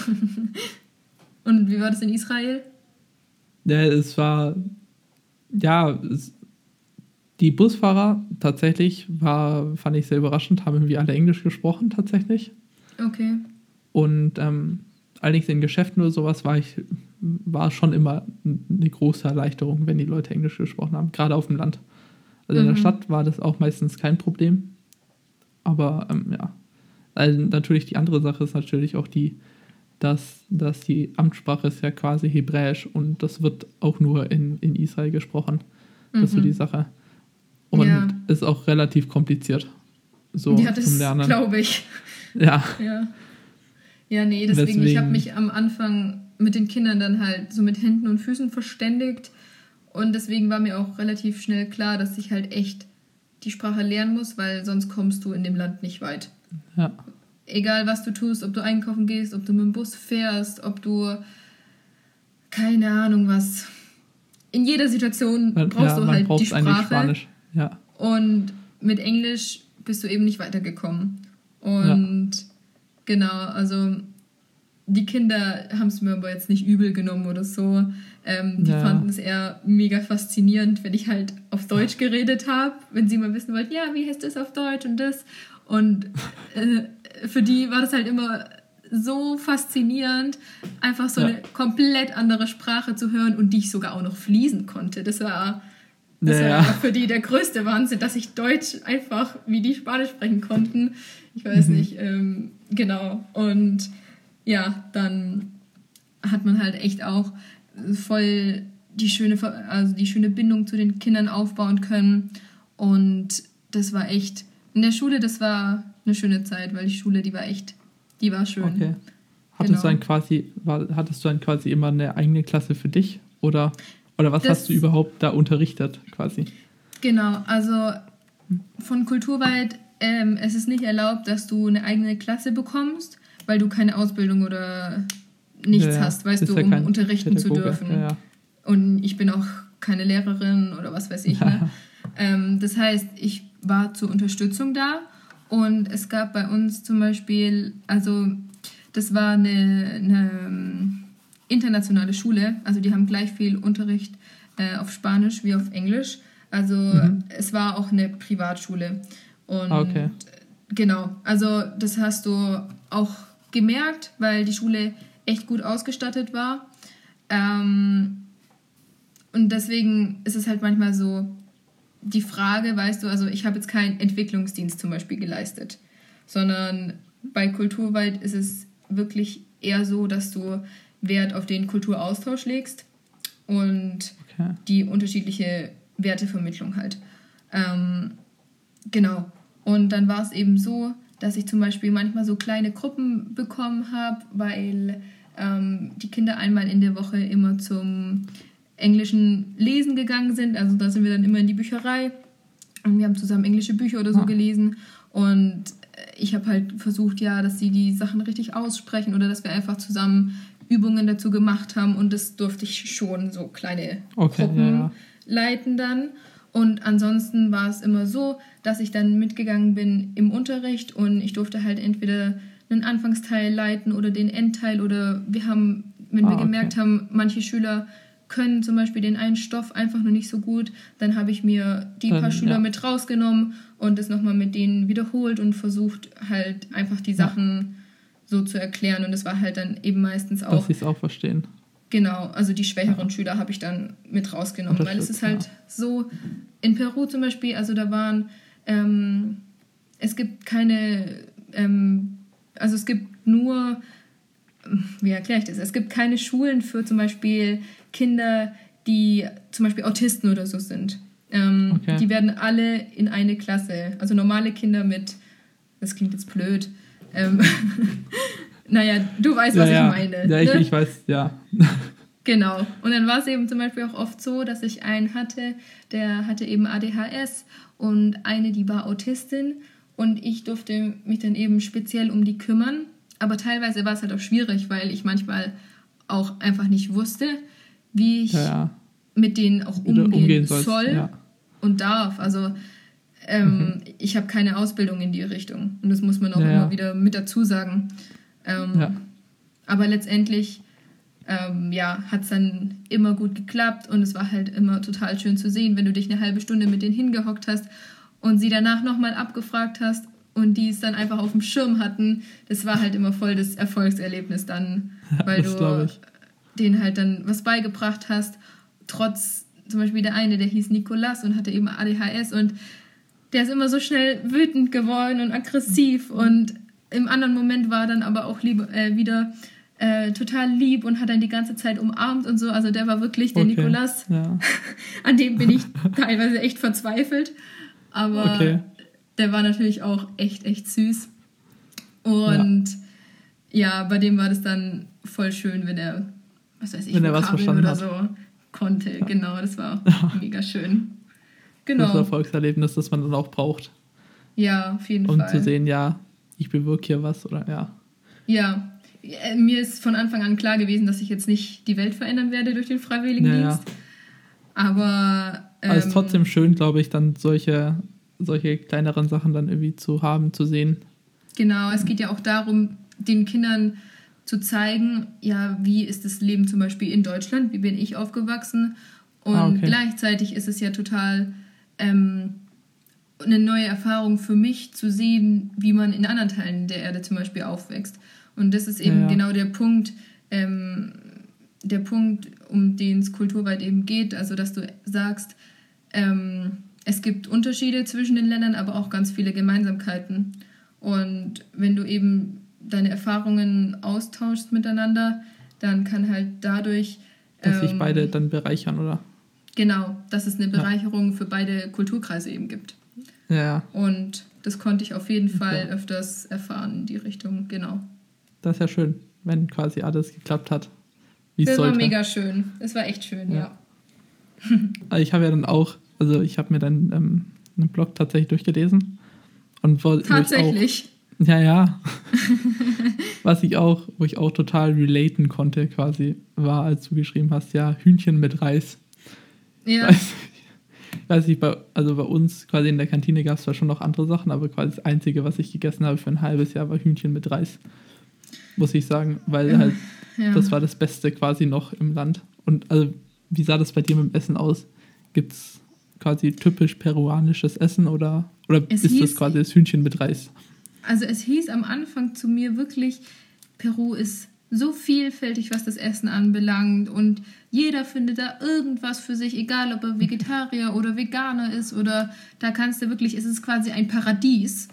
Und wie war das in Israel? Ja, es war, ja, es, die Busfahrer tatsächlich war, fand ich sehr überraschend, haben irgendwie alle Englisch gesprochen tatsächlich. Okay. Und ähm, allerdings in Geschäften oder sowas war ich, war schon immer eine große Erleichterung, wenn die Leute Englisch gesprochen haben, gerade auf dem Land. Also mhm. in der mhm. Stadt war das auch meistens kein Problem. Aber ähm, ja. Also natürlich die andere Sache ist natürlich auch die, dass, dass die Amtssprache ist ja quasi Hebräisch und das wird auch nur in, in Israel gesprochen. Das ist so die mhm. Sache. Und ja. ist auch relativ kompliziert. So ja, das glaube ich. Ja. ja. Ja, nee, deswegen, deswegen ich habe mich am Anfang mit den Kindern dann halt so mit Händen und Füßen verständigt. Und deswegen war mir auch relativ schnell klar, dass ich halt echt die Sprache lernen muss, weil sonst kommst du in dem Land nicht weit. Ja. Egal was du tust, ob du einkaufen gehst, ob du mit dem Bus fährst, ob du keine Ahnung was. In jeder Situation brauchst ja, du halt die Sprache. Ja. Und mit Englisch bist du eben nicht weitergekommen. Und ja. genau, also die Kinder haben es mir aber jetzt nicht übel genommen oder so. Ähm, die ja. fanden es eher mega faszinierend, wenn ich halt auf Deutsch geredet habe, wenn sie mal wissen wollten, ja, wie heißt das auf Deutsch und das. Und äh, für die war das halt immer so faszinierend, einfach so ja. eine komplett andere Sprache zu hören und die ich sogar auch noch fließen konnte. Das war das naja. war für die der größte Wahnsinn, dass ich Deutsch einfach wie die Spanisch sprechen konnten. Ich weiß mhm. nicht, ähm, genau. Und ja, dann hat man halt echt auch voll die schöne, also die schöne Bindung zu den Kindern aufbauen können. Und das war echt In der Schule, das war eine schöne Zeit, weil die Schule, die war echt, die war schön. Okay. Hattest genau. du dann quasi, war, hattest du dann quasi immer eine eigene Klasse für dich? Oder, oder was das, hast du überhaupt da unterrichtet quasi? Genau, also von Kulturweit, ähm, es ist nicht erlaubt, dass du eine eigene Klasse bekommst, weil du keine Ausbildung oder nichts ja, hast, weißt du, ja um unterrichten Pädagoge. zu dürfen. Ja, Und ich bin auch keine Lehrerin oder was weiß ich. Ne? ähm, das heißt, ich war zur Unterstützung da und es gab bei uns zum Beispiel, also das war eine, eine internationale Schule, also die haben gleich viel Unterricht äh, auf Spanisch wie auf Englisch. Also mhm. es war auch eine Privatschule. Und ah, okay. genau, also das hast du auch gemerkt, weil die Schule echt gut ausgestattet war. Ähm, und deswegen ist es halt manchmal so die Frage, weißt du, also ich habe jetzt keinen Entwicklungsdienst zum Beispiel geleistet, sondern bei Kulturweit ist es wirklich eher so, dass du Wert auf den Kulturaustausch legst und okay. die unterschiedliche Wertevermittlung halt. Ähm, genau. Und dann war es eben so, dass ich zum Beispiel manchmal so kleine Gruppen bekommen habe, weil ähm, die Kinder einmal in der Woche immer zum englischen Lesen gegangen sind. Also da sind wir dann immer in die Bücherei und wir haben zusammen englische Bücher oder so ah. gelesen. Und ich habe halt versucht, ja, dass sie die Sachen richtig aussprechen oder dass wir einfach zusammen Übungen dazu gemacht haben und das durfte ich schon so kleine okay, Gruppen ja, ja. leiten dann. Und ansonsten war es immer so, dass ich dann mitgegangen bin im Unterricht und ich durfte halt entweder einen Anfangsteil leiten oder den Endteil oder wir haben, wenn ah, wir gemerkt okay. haben, manche Schüler können zum Beispiel den einen Stoff einfach nur nicht so gut, dann habe ich mir die dann, paar Schüler ja. mit rausgenommen und das nochmal mit denen wiederholt und versucht halt einfach die Sachen so zu erklären und es war halt dann eben meistens auch... Dass sie es auch verstehen. Genau, also die schwächeren ja. Schüler habe ich dann mit rausgenommen, weil es ist halt ja. so, in Peru zum Beispiel, also da waren, ähm, es gibt keine, ähm, also es gibt nur, wie erkläre ich das, es gibt keine Schulen für zum Beispiel Kinder, die zum Beispiel Autisten oder so sind. Ähm, okay. Die werden alle in eine Klasse, also normale Kinder mit, das klingt jetzt blöd, ähm, naja, du weißt, was ja, ich meine. Ja, ne? ich, ich weiß, ja. Genau. Und dann war es eben zum Beispiel auch oft so, dass ich einen hatte, der hatte eben ADHS und eine, die war Autistin und ich durfte mich dann eben speziell um die kümmern. Aber teilweise war es halt auch schwierig, weil ich manchmal auch einfach nicht wusste, wie ich ja, mit denen auch umgehen, umgehen soll ja. und darf. Also ähm, mhm. ich habe keine Ausbildung in die Richtung und das muss man auch immer wieder mit dazu sagen. Ähm, aber letztendlich ähm, ja, hat es dann immer gut geklappt und es war halt immer total schön zu sehen, wenn du dich eine halbe Stunde mit denen hingehockt hast und sie danach nochmal abgefragt hast und die es dann einfach auf dem Schirm hatten. Das war halt immer voll das Erfolgserlebnis dann, weil du denen halt dann was beigebracht hast, trotz zum Beispiel der eine, der hieß Nikolas und hatte eben ADHS und der ist immer so schnell wütend geworden und aggressiv und im anderen Moment war dann aber auch lieb, äh, wieder äh, total lieb und hat dann die ganze Zeit umarmt und so. Also der war wirklich der okay. Nikolas. Ja. An dem bin ich teilweise echt verzweifelt. Aber okay. der war natürlich auch echt, echt süß. Und ja. ja. bei dem war das dann voll schön, wenn er was weiß ich, Wenn er verstanden oder hat. so konnte. Ja. Genau, das war mega schön. Genau. Das Erfolgserlebnis, das man dann auch braucht. Ja, auf jeden um Fall. Um zu sehen, ja, ich bewirke hier was oder ja. Ja, äh, mir ist von Anfang an klar gewesen, dass ich jetzt nicht die Welt verändern werde durch den Freiwilligendienst. Ja, ja. Aber. Ähm, Aber es ist ähm, trotzdem schön, glaube ich, dann solche, solche kleineren Sachen dann irgendwie zu haben, zu sehen. Genau, es geht ja auch darum, den Kindern zu zeigen, ja, wie ist das Leben zum Beispiel in Deutschland, wie bin ich aufgewachsen. Und ah, okay. gleichzeitig ist es ja total ähm, eine neue Erfahrung für mich zu sehen, wie man in anderen Teilen der Erde zum Beispiel aufwächst. Und das ist eben ja, genau der Punkt, ähm, der Punkt, um den es kulturweit eben geht. Also, dass du sagst, ähm, es gibt Unterschiede zwischen den Ländern, aber auch ganz viele Gemeinsamkeiten. Und wenn du eben deine Erfahrungen austauschst miteinander, dann kann halt dadurch. Dass ähm, sich beide dann bereichern, oder? Genau, dass es eine Bereicherung ja. für beide Kulturkreise eben gibt. Ja. Und das konnte ich auf jeden Fall öfters erfahren in die Richtung, genau. Das ist ja schön, wenn quasi alles geklappt hat. Wie das sollte. war mega schön. Es war echt schön, ja. ja. Also ich habe ja dann auch, also ich habe mir dann ähm, einen Blog tatsächlich durchgelesen. Und wo, tatsächlich. Wo auch, ja, ja. Was ich auch, wo ich auch total relaten konnte, quasi, war, als du geschrieben hast, ja, Hühnchen mit Reis. Ja. Weiß, weiß ich, bei, also bei uns quasi in der Kantine gab es zwar schon noch andere Sachen, aber quasi das Einzige, was ich gegessen habe für ein halbes Jahr, war Hühnchen mit Reis. Muss ich sagen, weil halt ja. das war das Beste quasi noch im Land. Und also, wie sah das bei dir mit dem Essen aus? Gibt es quasi typisch peruanisches Essen oder, oder ist hieß, das quasi das Hühnchen mit Reis? Also es hieß am Anfang zu mir wirklich, Peru ist so vielfältig, was das Essen anbelangt und jeder findet da irgendwas für sich, egal ob er Vegetarier oder Veganer ist oder da kannst du wirklich, es ist quasi ein Paradies.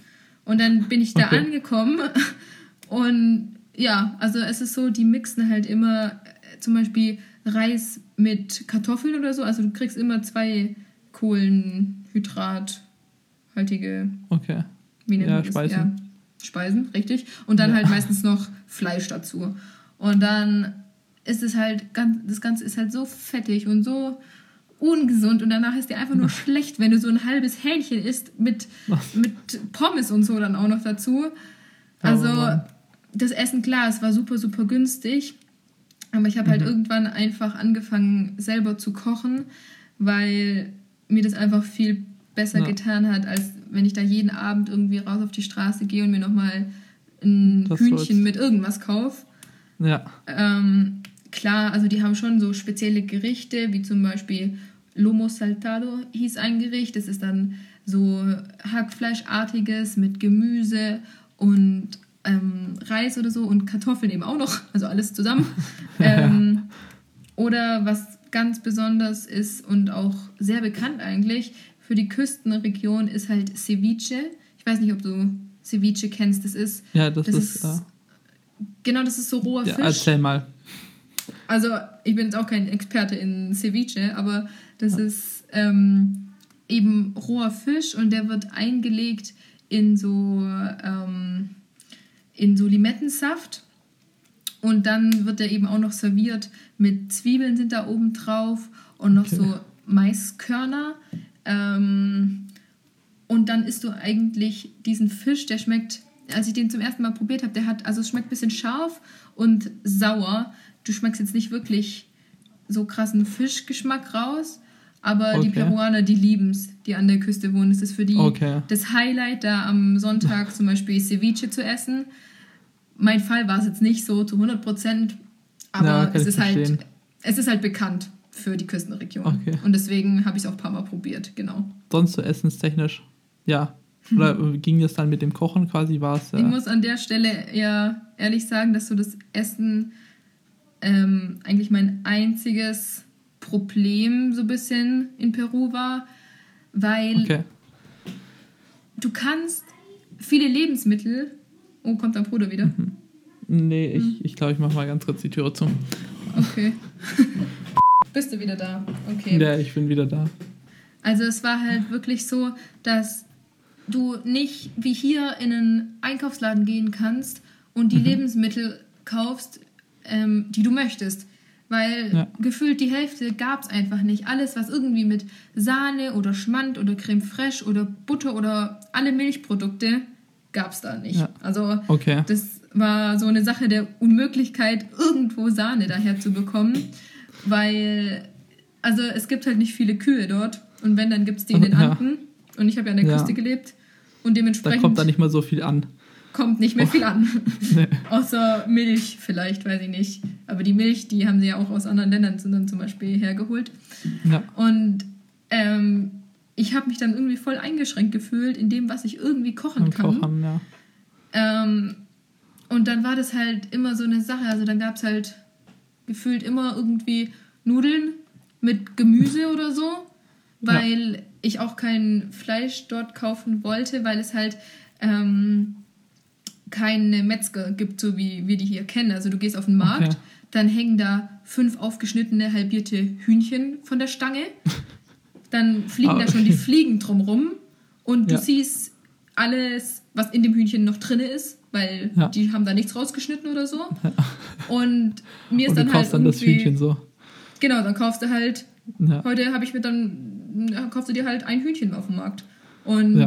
Und dann bin ich da okay. angekommen und ja, also es ist so, die mixen halt immer äh, zum Beispiel Reis mit Kartoffeln oder so. Also du kriegst immer zwei Kohlenhydrathaltige okay. wie ja, Speisen. Ja, Speisen, richtig. Und dann ja. halt meistens noch Fleisch dazu. Und dann ist es halt ganz, das Ganze ist halt so fettig und so ungesund und danach ist dir einfach nur schlecht, wenn du so ein halbes Hähnchen isst mit, mit Pommes und so dann auch noch dazu. Also das Essen, klar, es war super, super günstig. Aber ich habe halt mhm. irgendwann einfach angefangen, selber zu kochen, weil mir das einfach viel besser ja. getan hat, als wenn ich da jeden Abend irgendwie raus auf die Straße gehe und mir nochmal ein das Hühnchen mit irgendwas kaufe. Ja. Ähm, klar, also die haben schon so spezielle Gerichte, wie zum Beispiel Lomo Saltado hieß ein Gericht. Das ist dann so Hackfleischartiges mit Gemüse und ähm, Reis oder so und Kartoffeln eben auch noch, also alles zusammen. ähm, oder was ganz besonders ist und auch sehr bekannt eigentlich für die Küstenregion ist halt Ceviche. Ich weiß nicht, ob du Ceviche kennst. Das ist. Ja, das, das ist. ist ja. Genau, das ist so roher ja, Fisch. Erzähl mal. Also, ich bin jetzt auch kein Experte in Ceviche, aber das ja. ist ähm, eben roher Fisch und der wird eingelegt in so. Ähm, in so Limettensaft. Und dann wird der eben auch noch serviert mit Zwiebeln sind da oben drauf und noch okay. so Maiskörner. Ähm, und dann isst du eigentlich diesen Fisch, der schmeckt, als ich den zum ersten Mal probiert habe, der hat, also es schmeckt ein bisschen scharf und sauer. Du schmeckst jetzt nicht wirklich so krassen Fischgeschmack raus, aber okay. die Peruaner, die lieben es, die an der Küste wohnen. Es ist für die okay. das Highlight, da am Sonntag zum Beispiel Ceviche zu essen. Mein Fall war es jetzt nicht so zu 100 Prozent, aber ja, es, ist halt, es ist halt bekannt für die Küstenregion. Okay. Und deswegen habe ich es auch ein paar Mal probiert, genau. Sonst so essenstechnisch, ja. Oder hm. ging das dann mit dem Kochen quasi? War es, äh ich muss an der Stelle ja ehrlich sagen, dass so das Essen ähm, eigentlich mein einziges Problem so ein bisschen in Peru war, weil okay. du kannst viele Lebensmittel. Oh, kommt dein Bruder wieder? Mhm. Nee, ich, hm. ich glaube, ich mache mal ganz kurz die Türe zu. Okay. Bist du wieder da? Okay. Ja, ich bin wieder da. Also es war halt wirklich so, dass du nicht wie hier in einen Einkaufsladen gehen kannst und die mhm. Lebensmittel kaufst, ähm, die du möchtest weil ja. gefühlt die Hälfte gab es einfach nicht. Alles, was irgendwie mit Sahne oder Schmand oder Creme fraiche oder Butter oder alle Milchprodukte gab es da nicht. Ja. Also okay. das war so eine Sache der Unmöglichkeit, irgendwo Sahne daher zu bekommen, weil also es gibt halt nicht viele Kühe dort und wenn, dann gibt es die in den Anden ja. und ich habe ja an der Küste gelebt und dementsprechend... Da kommt da nicht mal so viel an kommt nicht mehr viel an. nee. Außer Milch vielleicht, weiß ich nicht. Aber die Milch, die haben sie ja auch aus anderen Ländern zum Beispiel hergeholt. Ja. Und ähm, ich habe mich dann irgendwie voll eingeschränkt gefühlt in dem, was ich irgendwie kochen Und kann. Kochen, ja. Ähm, und dann war das halt immer so eine Sache. Also dann gab es halt gefühlt immer irgendwie Nudeln mit Gemüse oder so, weil ja. ich auch kein Fleisch dort kaufen wollte, weil es halt ähm, keine Metzger gibt, so wie wir die hier kennen. Also du gehst auf den Markt, okay. dann hängen da fünf aufgeschnittene, halbierte Hühnchen von der Stange. Dann fliegen ah, okay. da schon die Fliegen drumrum und du ja. siehst alles, was in dem Hühnchen noch drin ist, weil ja. die haben da nichts rausgeschnitten oder so. Ja. Und mir ist Und dann du kaufst halt dann das Hühnchen so. Genau, dann kaufst du halt. Ja. Heute habe ich mir dann kaufst du dir halt ein Hühnchen auf dem Markt und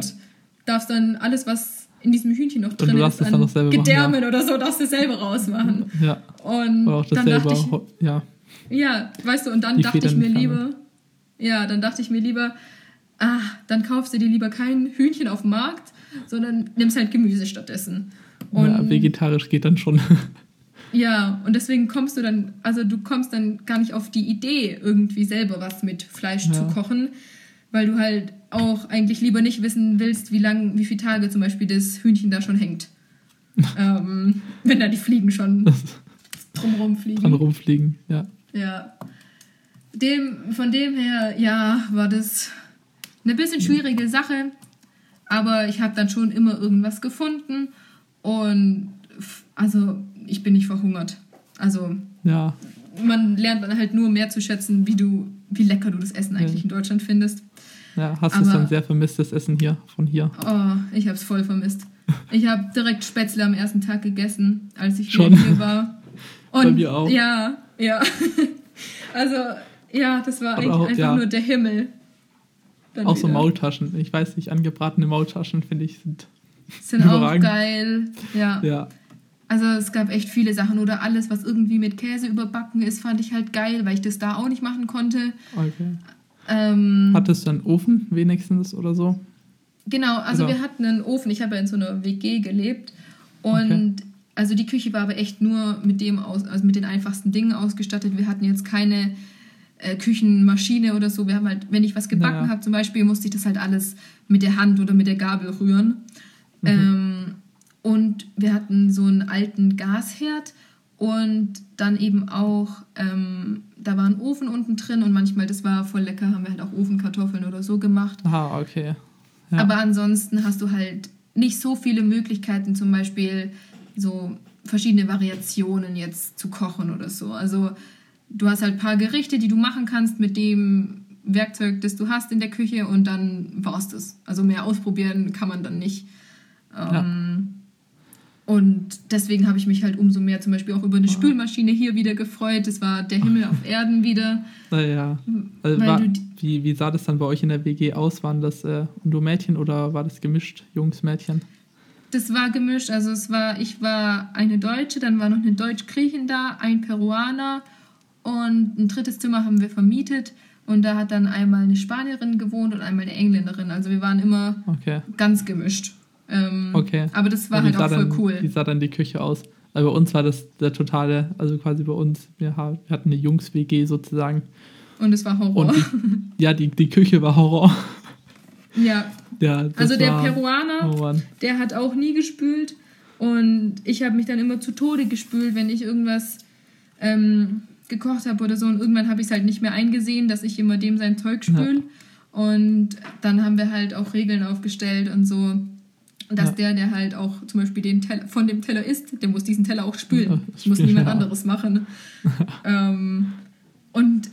darfst dann alles, was in diesem Hühnchen noch drin ist, an Gedärmen machen, oder so, darfst du selber rausmachen. Ja. Und oder auch das dann selber, dachte ich, ja. Ja, weißt du, und dann Die dachte ich mir lieber, ja, dann dachte ich mir lieber, ah, dann kaufst du dir lieber kein Hühnchen auf dem Markt, sondern nimmst halt Gemüse stattdessen. Und ja, vegetarisch geht dann schon. Ja, und deswegen kommst du dann, also du kommst dann gar nicht auf die Idee, irgendwie selber was mit Fleisch ja. zu kochen, weil du halt auch eigentlich lieber nicht wissen willst, wie lang, wie viele Tage zum Beispiel das Hühnchen da schon hängt. ähm, wenn da die Fliegen schon drumherum fliegen. Drumherum fliegen, ja. Ja. Dem, von dem her, ja, war das eine bisschen schwierige Sache, aber ich habe dann schon immer irgendwas gefunden und also ich bin nicht verhungert. Also ja. man lernt dann halt nur mehr zu schätzen, wie du, wie lecker du das Essen eigentlich ja. in Deutschland findest. Ja, hast du es dann sehr vermisst, das Essen hier, von hier? Oh, ich habe es voll vermisst. Ich habe direkt Spätzle am ersten Tag gegessen, als ich Schon? hier war. Und Bei mir auch. Ja, ja. also, ja, das war eigentlich auch, einfach ja. nur der Himmel. Dann auch wieder. so Maultaschen. Ich weiß nicht, angebratene Maultaschen, finde ich, sind. Sind auch geil. Ja. ja. Also es gab echt viele Sachen oder alles, was irgendwie mit Käse überbacken ist, fand ich halt geil, weil ich das da auch nicht machen konnte. Okay. Ähm, Hattest du einen Ofen wenigstens oder so? Genau, also oder? wir hatten einen Ofen. Ich habe ja in so einer WG gelebt und okay. also die Küche war aber echt nur mit dem aus, also mit den einfachsten Dingen ausgestattet. Wir hatten jetzt keine äh, Küchenmaschine oder so. Wir haben halt, wenn ich was gebacken naja. habe zum Beispiel, musste ich das halt alles mit der Hand oder mit der Gabel rühren. Mhm. Ähm, und wir hatten so einen alten Gasherd und dann eben auch, ähm, da war ein Ofen unten drin und manchmal, das war voll lecker, haben wir halt auch Ofenkartoffeln oder so gemacht. Ah, okay. Ja. Aber ansonsten hast du halt nicht so viele Möglichkeiten, zum Beispiel so verschiedene Variationen jetzt zu kochen oder so. Also du hast halt ein paar Gerichte, die du machen kannst mit dem Werkzeug, das du hast in der Küche und dann war's das. Also mehr ausprobieren kann man dann nicht. Ähm, ja. Und deswegen habe ich mich halt umso mehr zum Beispiel auch über eine Spülmaschine hier wieder gefreut. Das war der Himmel auf Erden wieder. Naja. Also war, wie, wie sah das dann bei euch in der WG aus? Waren das äh, nur Mädchen oder war das gemischt, Jungs, Mädchen? Das war gemischt. Also es war, ich war eine Deutsche, dann war noch eine Deutsch-Griechin da, ein Peruaner und ein drittes Zimmer haben wir vermietet. Und da hat dann einmal eine Spanierin gewohnt und einmal eine Engländerin. Also wir waren immer okay. ganz gemischt. Ähm, okay. Aber das war halt auch voll dann, cool. Wie sah dann die Küche aus? Also bei uns war das der totale, also quasi bei uns, wir, hatten eine Jungs-WG sozusagen. Und es war Horror. Die, ja, die, die Küche war Horror. Ja. ja also der Peruaner, oh der hat auch nie gespült. Und ich habe mich dann immer zu Tode gespült, wenn ich irgendwas ähm, gekocht habe oder so. Und irgendwann habe ich es halt nicht mehr eingesehen, dass ich immer dem sein Zeug spül. Ja. Und dann haben wir halt auch Regeln aufgestellt und so dass ja. der, der halt auch zum Beispiel den Teller, von dem Teller isst, der muss diesen Teller auch spülen. Ja, das muss niemand ja. anderes machen. ähm, und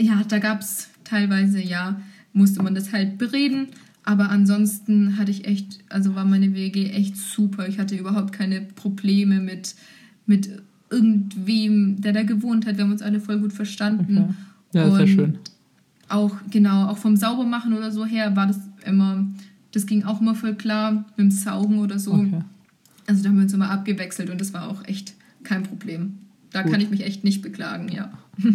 ja, da gab es teilweise, ja, musste man das halt bereden. Aber ansonsten hatte ich echt, also war meine WG echt super. Ich hatte überhaupt keine Probleme mit, mit irgendwem, der da gewohnt hat. Wir haben uns alle voll gut verstanden. Okay. Ja, ist ja schön. Auch, genau, auch vom Saubermachen oder so her war das immer das ging auch immer voll klar mit dem Saugen oder so. Okay. Also da haben wir uns immer abgewechselt und das war auch echt kein Problem. Da Gut. kann ich mich echt nicht beklagen, ja.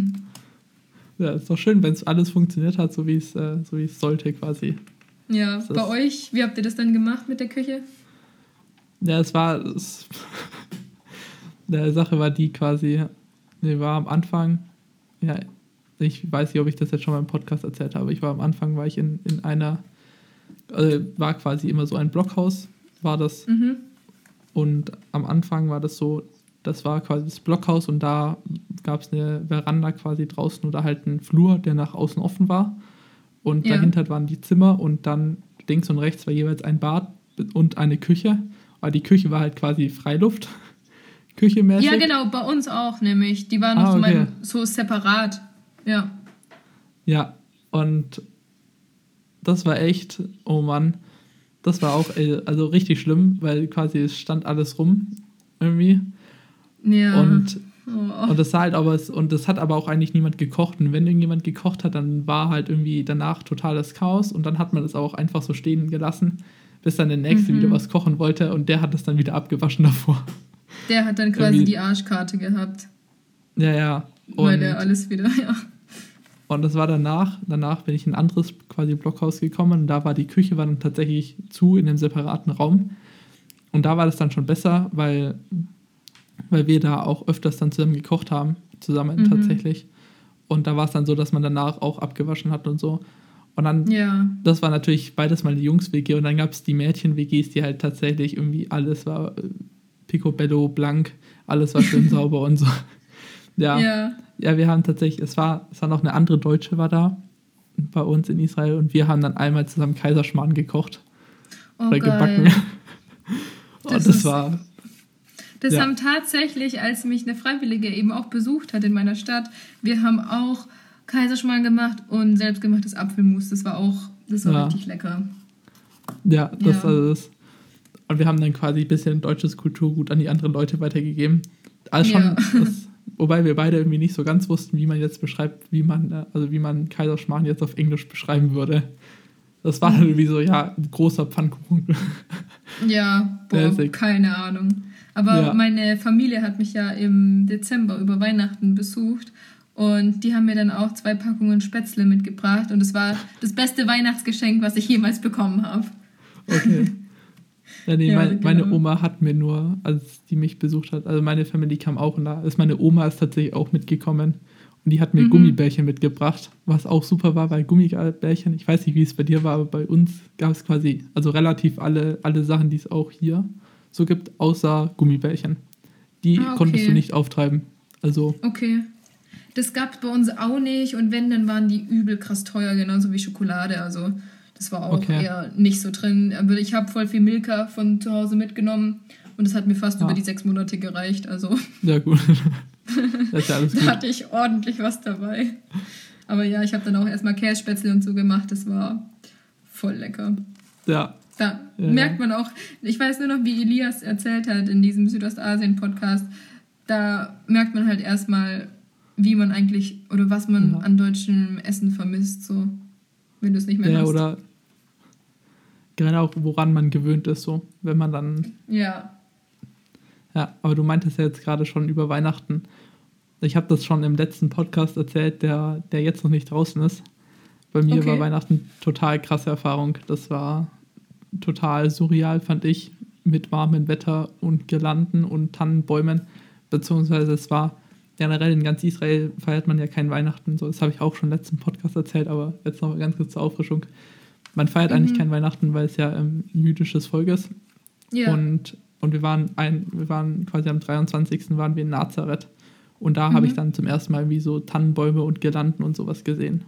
Ja, ist doch schön, wenn es alles funktioniert hat, so wie es äh, so wie es sollte quasi. Ja, das bei euch, wie habt ihr das dann gemacht mit der Küche? Ja, es war es, der Sache war die quasi, nee, war am Anfang, ja, ich weiß nicht, ob ich das jetzt schon mal im Podcast erzählt habe, ich war am Anfang war ich in, in einer also war quasi immer so ein Blockhaus, war das. Mhm. Und am Anfang war das so, das war quasi das Blockhaus und da gab es eine Veranda quasi draußen oder halt einen Flur, der nach außen offen war. Und ja. dahinter waren die Zimmer und dann links und rechts war jeweils ein Bad und eine Küche. Aber die Küche war halt quasi Freiluft. Küche mäßig. Ja, genau, bei uns auch nämlich. Die waren ah, noch okay. so, so separat. Ja. Ja, und das war echt, oh Mann, das war auch äh, also richtig schlimm, weil quasi es stand alles rum irgendwie. Ja. Und, oh. und das sah halt aber und das hat aber auch eigentlich niemand gekocht. Und wenn irgendjemand gekocht hat, dann war halt irgendwie danach totales Chaos und dann hat man das auch einfach so stehen gelassen, bis dann der nächste mhm. wieder was kochen wollte und der hat das dann wieder abgewaschen davor. Der hat dann quasi irgendwie. die Arschkarte gehabt. Ja, ja. Und, weil der alles wieder, ja. Und das war danach, danach bin ich in ein anderes quasi Blockhaus gekommen und da war die Küche war dann tatsächlich zu in einem separaten Raum. Und da war das dann schon besser, weil, weil wir da auch öfters dann zusammen gekocht haben, zusammen mhm. tatsächlich. Und da war es dann so, dass man danach auch abgewaschen hat und so. Und dann, ja. das war natürlich beides mal die Jungs-WG und dann gab es die Mädchen-WGs, die halt tatsächlich irgendwie alles war äh, picobello, blank, alles war schön sauber und so. Ja. ja. Ja, wir haben tatsächlich, es war, es war noch eine andere Deutsche war da bei uns in Israel und wir haben dann einmal zusammen Kaiserschmarrn gekocht. Oh, oder geil. gebacken. und das, das war. Das ja. haben tatsächlich, als mich eine Freiwillige eben auch besucht hat in meiner Stadt, wir haben auch Kaiserschmarrn gemacht und selbstgemachtes Apfelmus. Das war auch, das war ja. richtig lecker. Ja, das ja. Also das. Und wir haben dann quasi ein bisschen deutsches Kulturgut an die anderen Leute weitergegeben. Also schon, ja. das, Wobei wir beide irgendwie nicht so ganz wussten, wie man jetzt beschreibt, wie man, äh, also wie man Kaiserschmarrn jetzt auf Englisch beschreiben würde. Das war dann irgendwie so, ja, ein großer Pfannkuchen. Ja, boah, keine Ahnung. Aber ja. meine Familie hat mich ja im Dezember über Weihnachten besucht und die haben mir dann auch zwei Packungen Spätzle mitgebracht und es war das beste Weihnachtsgeschenk, was ich jemals bekommen habe. Okay. Ja, nee, ja, mein, meine genau. Oma hat mir nur, als die mich besucht hat, also meine Familie kam auch und da ist meine Oma ist tatsächlich auch mitgekommen und die hat mir mhm. Gummibärchen mitgebracht, was auch super war, weil Gummibärchen, ich weiß nicht, wie es bei dir war, aber bei uns gab es quasi, also relativ alle, alle Sachen, die es auch hier so gibt, außer Gummibärchen. Die ah, okay. konntest du nicht auftreiben. Also. Okay. Das gab es bei uns auch nicht und wenn, dann waren die übel krass teuer, genauso wie Schokolade. Also das war auch okay. eher nicht so drin. Aber ich habe voll viel Milka von zu Hause mitgenommen und es hat mir fast ja. über die sechs Monate gereicht. Also. Ja, gut. das ist ja alles gut. da hatte ich ordentlich was dabei. Aber ja, ich habe dann auch erstmal Kässpätzle und so gemacht. Das war voll lecker. Ja. Da ja, merkt man auch, ich weiß nur noch, wie Elias erzählt hat in diesem Südostasien-Podcast, da merkt man halt erstmal, wie man eigentlich oder was man ja. an deutschem Essen vermisst, so wenn du es nicht mehr ja, hast. Oder gerade auch, woran man gewöhnt ist, so, wenn man dann. Ja. Ja, aber du meintest ja jetzt gerade schon über Weihnachten. Ich habe das schon im letzten Podcast erzählt, der, der jetzt noch nicht draußen ist. Bei mir okay. war Weihnachten total krasse Erfahrung. Das war total surreal, fand ich, mit warmem Wetter und Girlanden und Tannenbäumen. Beziehungsweise es war generell in ganz Israel feiert man ja kein Weihnachten. So, das habe ich auch schon im letzten Podcast erzählt, aber jetzt noch ganz kurz zur Auffrischung. Man feiert mhm. eigentlich kein Weihnachten, weil es ja ein ähm, jüdisches Volk ist. Ja. Und, und wir waren ein, wir waren quasi am 23. waren wir in Nazareth. Und da mhm. habe ich dann zum ersten Mal wie so Tannenbäume und Girlanden und sowas gesehen.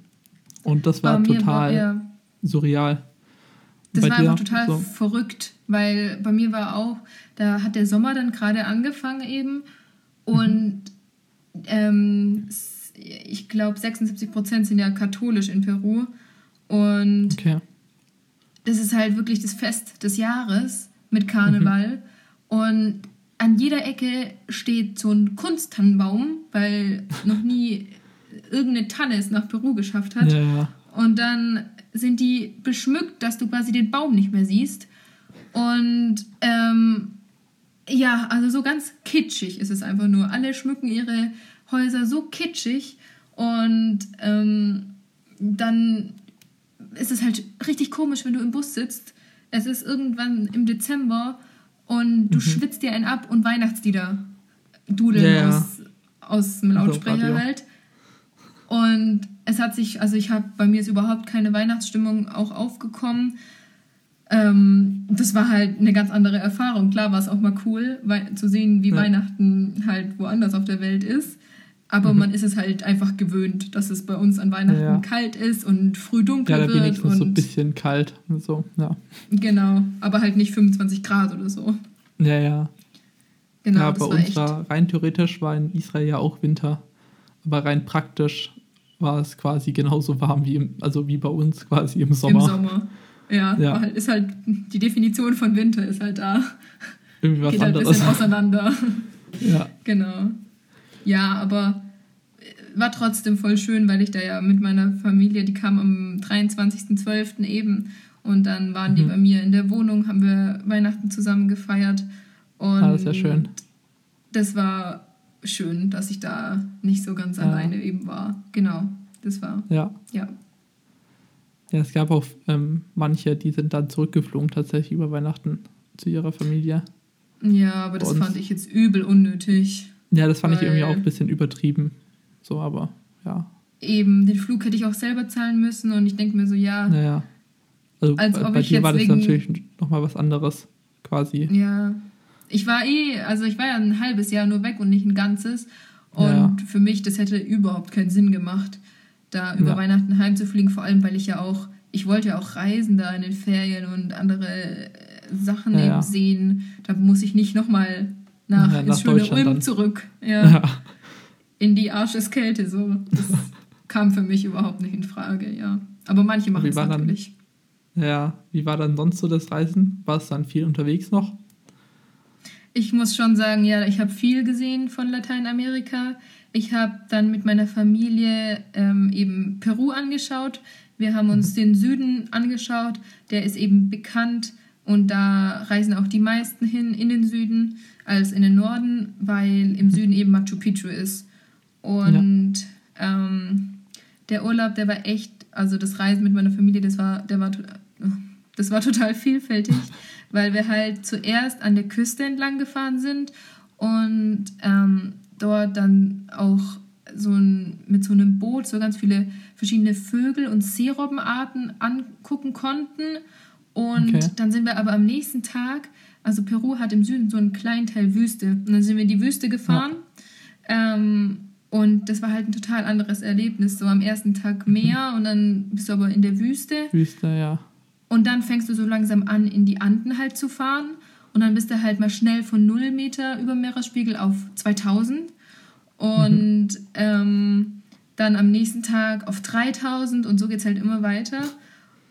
Und das war total war, surreal. Das bei war einfach total so. verrückt, weil bei mir war auch, da hat der Sommer dann gerade angefangen eben und mhm. ähm, ich glaube 76 Prozent sind ja katholisch in Peru und okay das ist halt wirklich das Fest des Jahres mit Karneval. Mhm. Und an jeder Ecke steht so ein Kunsttannenbaum, weil noch nie irgendeine Tanne es nach Peru geschafft hat. Ja, ja. Und dann sind die beschmückt, dass du quasi den Baum nicht mehr siehst. Und ähm, ja, also so ganz kitschig ist es einfach nur. Alle schmücken ihre Häuser so kitschig und ähm, dann ist es halt richtig komisch, wenn du im Bus sitzt. Es ist irgendwann im Dezember und du mhm. schwitzt dir einen ab und Weihnachtslieder dudeln ja, aus, aus dem Lautsprecher halt. Und es hat sich, also ich habe, bei mir ist überhaupt keine Weihnachtsstimmung auch aufgekommen. Ähm, das war halt eine ganz andere Erfahrung. Klar war es auch mal cool, zu sehen, wie ja. Weihnachten halt woanders auf der Welt ist. Aber mhm. man ist es halt einfach gewöhnt, dass es bei uns an Weihnachten ja. kalt ist und früh dunkel ja, wird. Ja, so ein bisschen kalt und so, ja. Genau, aber halt nicht 25 Grad oder so. Ja, ja. Genau, ja, bei uns echt... war rein theoretisch war in Israel ja auch Winter, aber rein praktisch war es quasi genauso warm wie im, also wie bei uns quasi im Sommer. Im Sommer. ja, ja. Halt, ist halt die Definition von Winter ist halt da. Irgendwie was Geht halt ein bisschen auseinander. ja. Genau. Ja, aber war trotzdem voll schön, weil ich da ja mit meiner Familie, die kam am 23.12. eben und dann waren mhm. die bei mir in der Wohnung, haben wir Weihnachten zusammen gefeiert. Und ah, das ist ja schön. Das war schön, dass ich da nicht so ganz ja. alleine eben war. Genau, das war. Ja. Ja. Ja, es gab auch ähm, manche, die sind dann zurückgeflogen tatsächlich über Weihnachten zu ihrer Familie. Ja, aber das fand ich jetzt übel unnötig. Ja, das fand ich irgendwie auch ein bisschen übertrieben. So, aber ja. Eben, den Flug hätte ich auch selber zahlen müssen und ich denke mir so, ja. Naja. Also als bei, bei dir war das natürlich nochmal was anderes, quasi. Ja. Ich war eh, also ich war ja ein halbes Jahr nur weg und nicht ein ganzes. Und ja. für mich, das hätte überhaupt keinen Sinn gemacht, da über ja. Weihnachten heimzufliegen, vor allem weil ich ja auch, ich wollte ja auch reisen da in den Ferien und andere äh, Sachen ja, eben sehen. Da muss ich nicht nochmal nach, ja, nach ins schöne Ulm zurück. Ja. In die Arscheskälte. So. Das kam für mich überhaupt nicht in Frage, ja. Aber manche machen es natürlich. Dann, ja, wie war dann sonst so das Reisen? War es dann viel unterwegs noch? Ich muss schon sagen, ja, ich habe viel gesehen von Lateinamerika. Ich habe dann mit meiner Familie ähm, eben Peru angeschaut. Wir haben uns mhm. den Süden angeschaut. Der ist eben bekannt und da reisen auch die meisten hin in den Süden als in den Norden, weil im mhm. Süden eben Machu Picchu ist. Und ja. ähm, der Urlaub, der war echt, also das Reisen mit meiner Familie, das war, der war, das war total vielfältig, weil wir halt zuerst an der Küste entlang gefahren sind und ähm, dort dann auch so ein, mit so einem Boot so ganz viele verschiedene Vögel und Seerobbenarten angucken konnten. Und okay. dann sind wir aber am nächsten Tag, also Peru hat im Süden so einen kleinen Teil Wüste. Und dann sind wir in die Wüste gefahren. Ja. Ähm, und das war halt ein total anderes Erlebnis. So am ersten Tag mhm. Meer und dann bist du aber in der Wüste. Wüste, ja. Und dann fängst du so langsam an, in die Anden halt zu fahren. Und dann bist du halt mal schnell von 0 Meter über Meeresspiegel auf 2000. Und mhm. ähm, dann am nächsten Tag auf 3000 und so geht es halt immer weiter.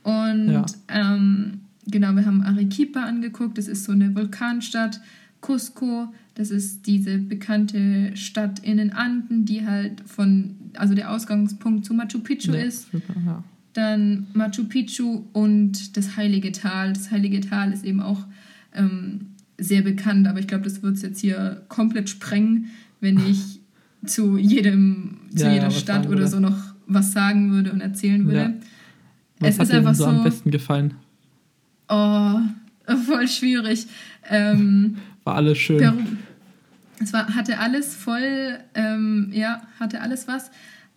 Und ja. ähm, genau, wir haben Arequipa angeguckt, das ist so eine Vulkanstadt. Cusco, das ist diese bekannte Stadt in den Anden, die halt von, also der Ausgangspunkt zu Machu Picchu ja, ist. Super, ja. Dann Machu Picchu und das Heilige Tal. Das Heilige Tal ist eben auch ähm, sehr bekannt, aber ich glaube, das wird es jetzt hier komplett sprengen, wenn ich zu jedem, zu ja, jeder Stadt oder so noch was sagen würde und erzählen würde. Was es hat ist einfach so am besten gefallen? Oh, voll schwierig. Ähm, war alles schön. Peru, es war, hatte alles voll, ähm, ja, hatte alles was.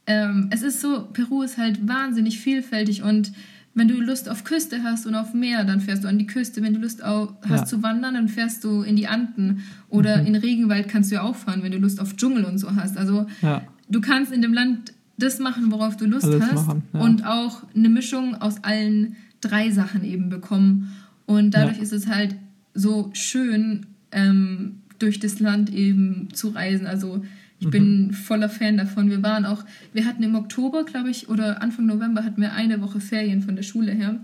Ähm, es ist so, Peru ist halt wahnsinnig vielfältig und wenn du Lust auf Küste hast und auf Meer, dann fährst du an die Küste. Wenn du Lust auf, hast ja. zu wandern, dann fährst du in die Anden. Oder mhm. in Regenwald kannst du ja auch fahren, wenn du Lust auf Dschungel und so hast. Also ja. du kannst in dem Land das machen, worauf du Lust Alles hast. Machen, ja. Und auch eine Mischung aus allen drei Sachen eben bekommen. Und dadurch ist es halt so schön, ähm, durch das Land eben zu reisen. Also ich mhm. bin voller Fan davon. Wir waren auch, wir hatten im Oktober, glaube ich, oder Anfang November hatten wir eine Woche Ferien von der Schule her.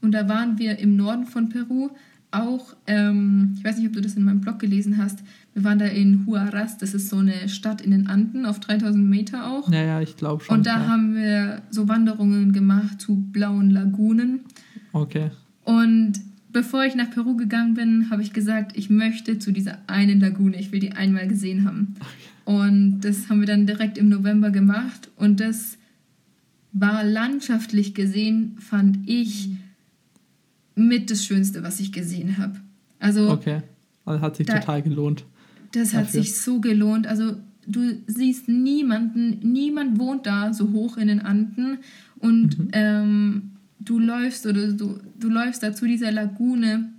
Und da waren wir im Norden von Peru auch, ähm, ich weiß nicht, ob du das in meinem Blog gelesen hast, wir waren da in Huaraz, das ist so eine Stadt in den Anden auf 3000 Meter auch. Ja, ja, ich glaube schon. Und da ja. haben wir so Wanderungen gemacht zu blauen Lagunen. Okay. Und bevor ich nach Peru gegangen bin, habe ich gesagt, ich möchte zu dieser einen Lagune, ich will die einmal gesehen haben. Und das haben wir dann direkt im November gemacht. Und das war landschaftlich gesehen, fand ich mit das Schönste, was ich gesehen habe. Also, okay, also hat sich da, total gelohnt. Das dafür. hat sich so gelohnt. Also du siehst niemanden, niemand wohnt da so hoch in den Anden und mhm. ähm, du läufst oder du, du läufst da zu dieser Lagune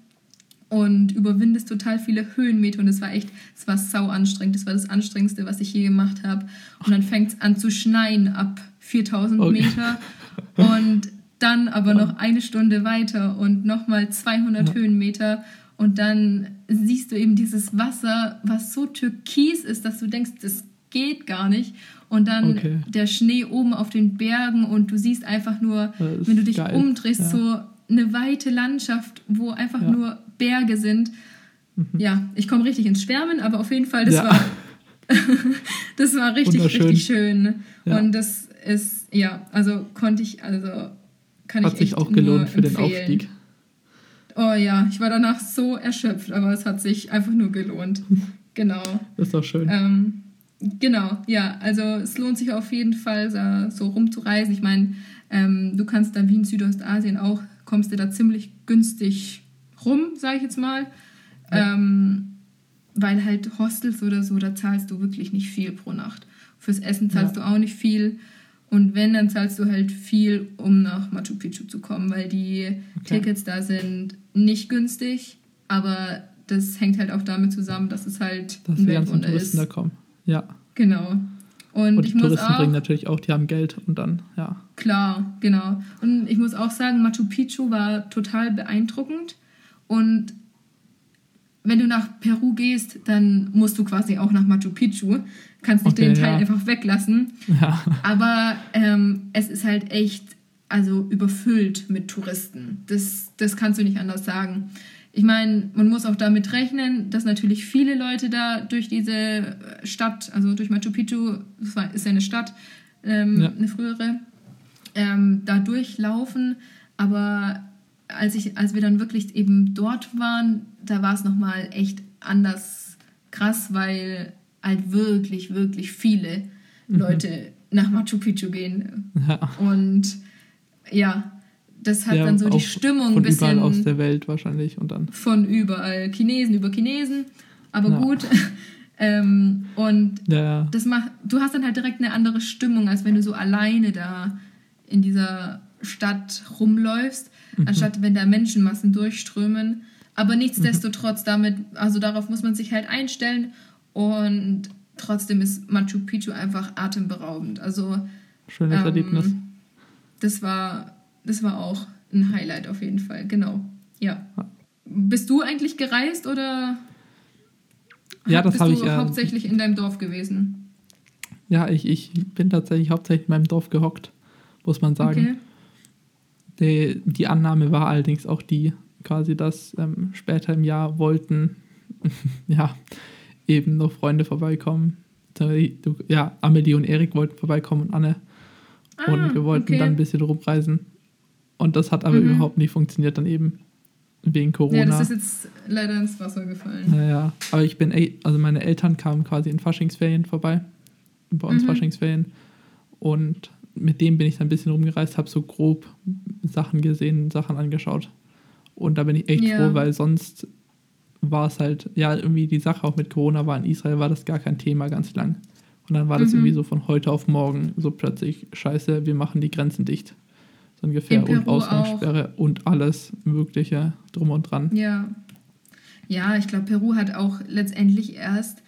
und überwindest total viele Höhenmeter und es war echt, es war sau anstrengend. Das war das anstrengendste, was ich je gemacht habe. Und dann fängt es an zu schneien ab 4000 okay. Meter und dann aber noch eine Stunde weiter und nochmal 200 ja. Höhenmeter und dann siehst du eben dieses Wasser, was so türkis ist, dass du denkst, das geht gar nicht. Und dann okay. der Schnee oben auf den Bergen und du siehst einfach nur, wenn du dich geil. umdrehst, ja. so eine weite Landschaft, wo einfach ja. nur Berge sind. Mhm. Ja, ich komme richtig ins Schwärmen, aber auf jeden Fall, das ja. war das war richtig, richtig schön. Und das ist, ja, also konnte ich, also kann hat ich Hat sich auch gelohnt für empfehlen. den Aufstieg. Oh ja, ich war danach so erschöpft, aber es hat sich einfach nur gelohnt. Genau. Das ist doch schön. Ähm, genau, ja, also es lohnt sich auf jeden Fall, so rumzureisen. Ich meine, ähm, du kannst da wie in Südostasien auch, kommst du da ziemlich günstig rum, sage ich jetzt mal. Ja. Ähm, weil halt Hostels oder so, da zahlst du wirklich nicht viel pro Nacht. Fürs Essen zahlst ja. du auch nicht viel. Und wenn, dann zahlst du halt viel, um nach Machu Picchu zu kommen, weil die okay. Tickets da sind nicht günstig, aber das hängt halt auch damit zusammen, dass es halt dass ein Weltwunder ist. da kommen. Ja. Genau. Und, und die Touristen auch, bringen natürlich auch, die haben Geld und dann, ja. Klar, genau. Und ich muss auch sagen, Machu Picchu war total beeindruckend. Und wenn du nach Peru gehst, dann musst du quasi auch nach Machu Picchu. Kannst nicht okay, den Teil ja. einfach weglassen. Ja. Aber ähm, es ist halt echt also überfüllt mit Touristen. Das, das kannst du nicht anders sagen. Ich meine, man muss auch damit rechnen, dass natürlich viele Leute da durch diese Stadt, also durch Machu Picchu, das ist ja eine Stadt, ähm, ja. eine frühere, ähm, da durchlaufen. Aber als, ich, als wir dann wirklich eben dort waren, da war es nochmal echt anders krass, weil halt wirklich, wirklich viele mhm. Leute nach Machu Picchu gehen. Ja. Und ja, das hat ja, dann so die Stimmung ein bisschen. Von überall aus der Welt wahrscheinlich und dann. Von überall. Chinesen über Chinesen. Aber ja. gut. ähm, und ja. das macht, du hast dann halt direkt eine andere Stimmung, als wenn du so alleine da in dieser Stadt rumläufst mhm. anstatt wenn da Menschenmassen durchströmen. Aber nichtsdestotrotz, mhm. damit, also darauf muss man sich halt einstellen und trotzdem ist Machu Picchu einfach atemberaubend. Also schönes ähm, Erlebnis. Das war, das war auch ein Highlight auf jeden Fall, genau. Ja. Bist du eigentlich gereist oder ja, das bist du ich, hauptsächlich in deinem Dorf gewesen? Ja, ich, ich bin tatsächlich hauptsächlich in meinem Dorf gehockt, muss man sagen. Okay. Die, die Annahme war allerdings auch die, quasi, dass ähm, später im Jahr wollten, ja, eben noch Freunde vorbeikommen. Ja, Amelie und Erik wollten vorbeikommen und Anne. Ah, und wir wollten okay. dann ein bisschen rumreisen. Und das hat aber mhm. überhaupt nicht funktioniert, dann eben wegen Corona. Ja, das ist jetzt leider ins Wasser gefallen. Naja, aber ich bin, also meine Eltern kamen quasi in Faschingsferien vorbei. Bei uns mhm. Faschingsferien. Und mit dem bin ich dann ein bisschen rumgereist, habe so grob Sachen gesehen, Sachen angeschaut. Und da bin ich echt ja. froh, weil sonst war es halt, ja, irgendwie die Sache auch mit Corona war in Israel, war das gar kein Thema ganz lang. Und dann war das mhm. irgendwie so von heute auf morgen so plötzlich, scheiße, wir machen die Grenzen dicht. Ungefähr. Und Ausgangssperre auch. und alles Mögliche drum und dran. Ja. Ja, ich glaube, Peru hat auch letztendlich erst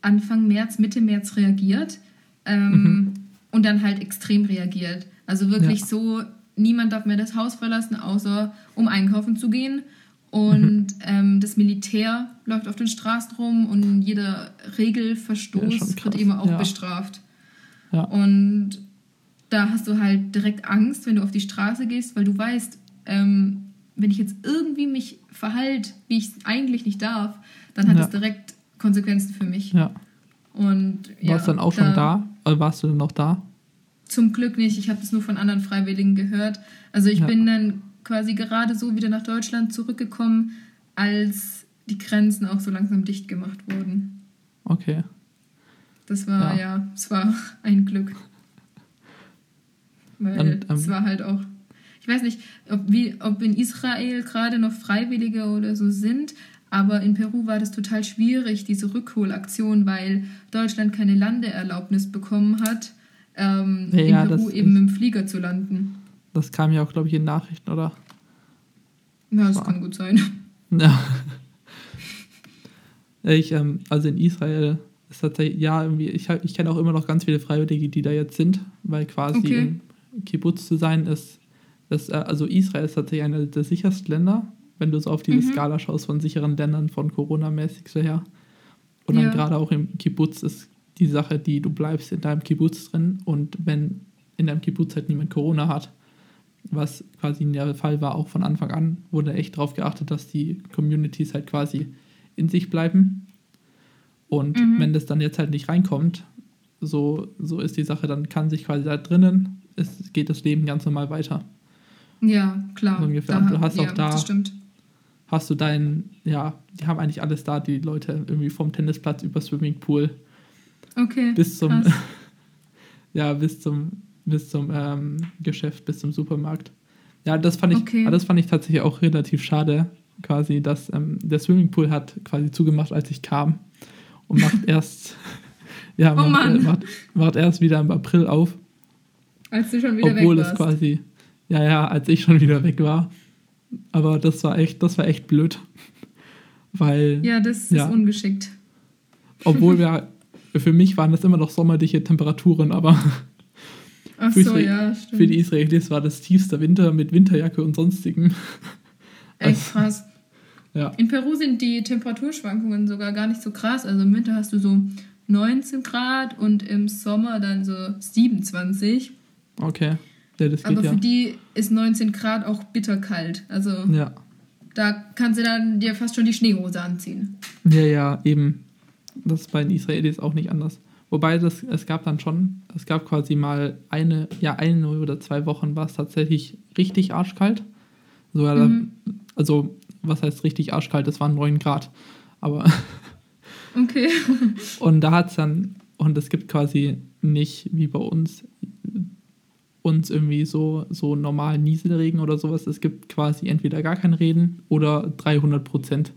Anfang März, Mitte März reagiert. Ähm, mhm und dann halt extrem reagiert. Also wirklich ja. so, niemand darf mehr das Haus verlassen, außer um einkaufen zu gehen. Und mhm. ähm, das Militär läuft auf den Straßen rum und jeder Regelverstoß ja, wird eben auch ja. bestraft. Und da hast du halt direkt Angst, wenn du auf die Straße gehst, weil du weißt, ähm, wenn ich jetzt irgendwie mich verhalte, wie ich es eigentlich nicht darf, dann hat es direkt Konsequenzen für mich. Ja. Und, ja, warst du dann auch da, schon da? Oder warst du dann noch da? Zum Glück nicht. Ich habe das nur von anderen Freiwilligen gehört. Also ich ja. bin dann quasi gerade so wieder nach Deutschland zurückgekommen, als die Grenzen auch so langsam dicht gemacht wurden. Okay. Das war, ja, ja es war ein Glück. Weil Und, ähm, es war halt auch ich weiß nicht, ob, wie, ob in Israel gerade noch Freiwillige oder so sind, aber in Peru war das total schwierig, diese Rückholaktion, weil Deutschland keine Landeerlaubnis bekommen hat, ähm, ja, in Peru eben mit dem Flieger zu landen. Das kam ja auch, glaube ich, in Nachrichten, oder? Ja, das, das kann gut sein. Ja. Ich, ähm, also in Israel ist tatsächlich, ja, irgendwie, ich, ich kenne auch immer noch ganz viele Freiwillige, die da jetzt sind, weil quasi okay. im Kibbutz zu sein ist, ist, äh, also Israel ist tatsächlich einer der sichersten Länder wenn du so auf diese mhm. Skala schaust von sicheren Ländern, von Corona-mäßig so her. Und dann ja. gerade auch im Kibbutz ist die Sache, die du bleibst in deinem Kibbutz drin und wenn in deinem Kibbutz halt niemand Corona hat, was quasi der Fall war, auch von Anfang an, wurde echt darauf geachtet, dass die Communities halt quasi in sich bleiben. Und mhm. wenn das dann jetzt halt nicht reinkommt, so, so ist die Sache, dann kann sich quasi da drinnen, es geht das Leben ganz normal weiter. Ja, klar. So ungefähr. Da, du hast ja, auch da, hast du dein, ja, die haben eigentlich alles da, die Leute irgendwie vom Tennisplatz über Swimmingpool. Okay. Bis zum, ja, bis zum, bis zum ähm, Geschäft, bis zum Supermarkt. Ja, das fand ich, okay. das fand ich tatsächlich auch relativ schade, quasi, dass ähm, der Swimmingpool hat quasi zugemacht, als ich kam und macht erst, ja, oh macht, macht, macht, erst wieder im April auf. Als du schon wieder obwohl weg warst. es quasi, ja, ja, als ich schon wieder weg war. Aber das war echt, das war echt blöd. Weil. Ja, das ja, ist ungeschickt. Obwohl wir, für mich waren das immer noch sommerliche Temperaturen, aber. Ach so, für, ja, stimmt. Für die Israelis war das tiefster Winter mit Winterjacke und sonstigem. Echt krass. Ja. In Peru sind die Temperaturschwankungen sogar gar nicht so krass. Also im Winter hast du so 19 Grad und im Sommer dann so 27. Okay. Ja, das geht Aber für ja. die ist 19 Grad auch bitterkalt. Also ja. da kannst du dann dir fast schon die Schneehose anziehen. Ja, ja, eben. Das ist bei den Israelis auch nicht anders. Wobei das, es gab dann schon, es gab quasi mal eine, ja, eine oder zwei Wochen war es tatsächlich richtig arschkalt. Sogar mhm. also, was heißt richtig arschkalt? Es waren 9 Grad. Aber. Okay. und da hat es dann, und es gibt quasi nicht wie bei uns uns irgendwie so, so normal Nieselregen oder sowas. Es gibt quasi entweder gar kein Reden oder 300 Prozent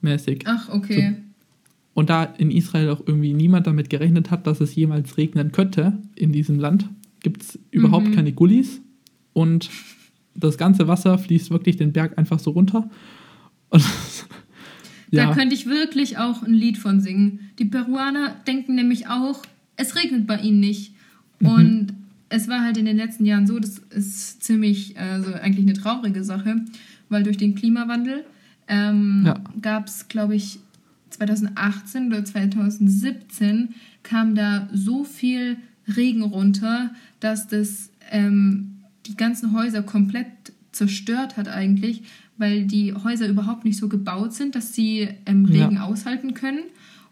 mäßig. Ach, okay. So, und da in Israel auch irgendwie niemand damit gerechnet hat, dass es jemals regnen könnte in diesem Land, gibt es überhaupt mhm. keine Gullis und das ganze Wasser fließt wirklich den Berg einfach so runter. Und ja. Da könnte ich wirklich auch ein Lied von singen. Die Peruaner denken nämlich auch, es regnet bei ihnen nicht. Mhm. Es war halt in den letzten Jahren so, das ist ziemlich, also eigentlich eine traurige Sache, weil durch den Klimawandel ähm, ja. gab es, glaube ich, 2018 oder 2017 kam da so viel Regen runter, dass das ähm, die ganzen Häuser komplett zerstört hat eigentlich, weil die Häuser überhaupt nicht so gebaut sind, dass sie ähm, Regen ja. aushalten können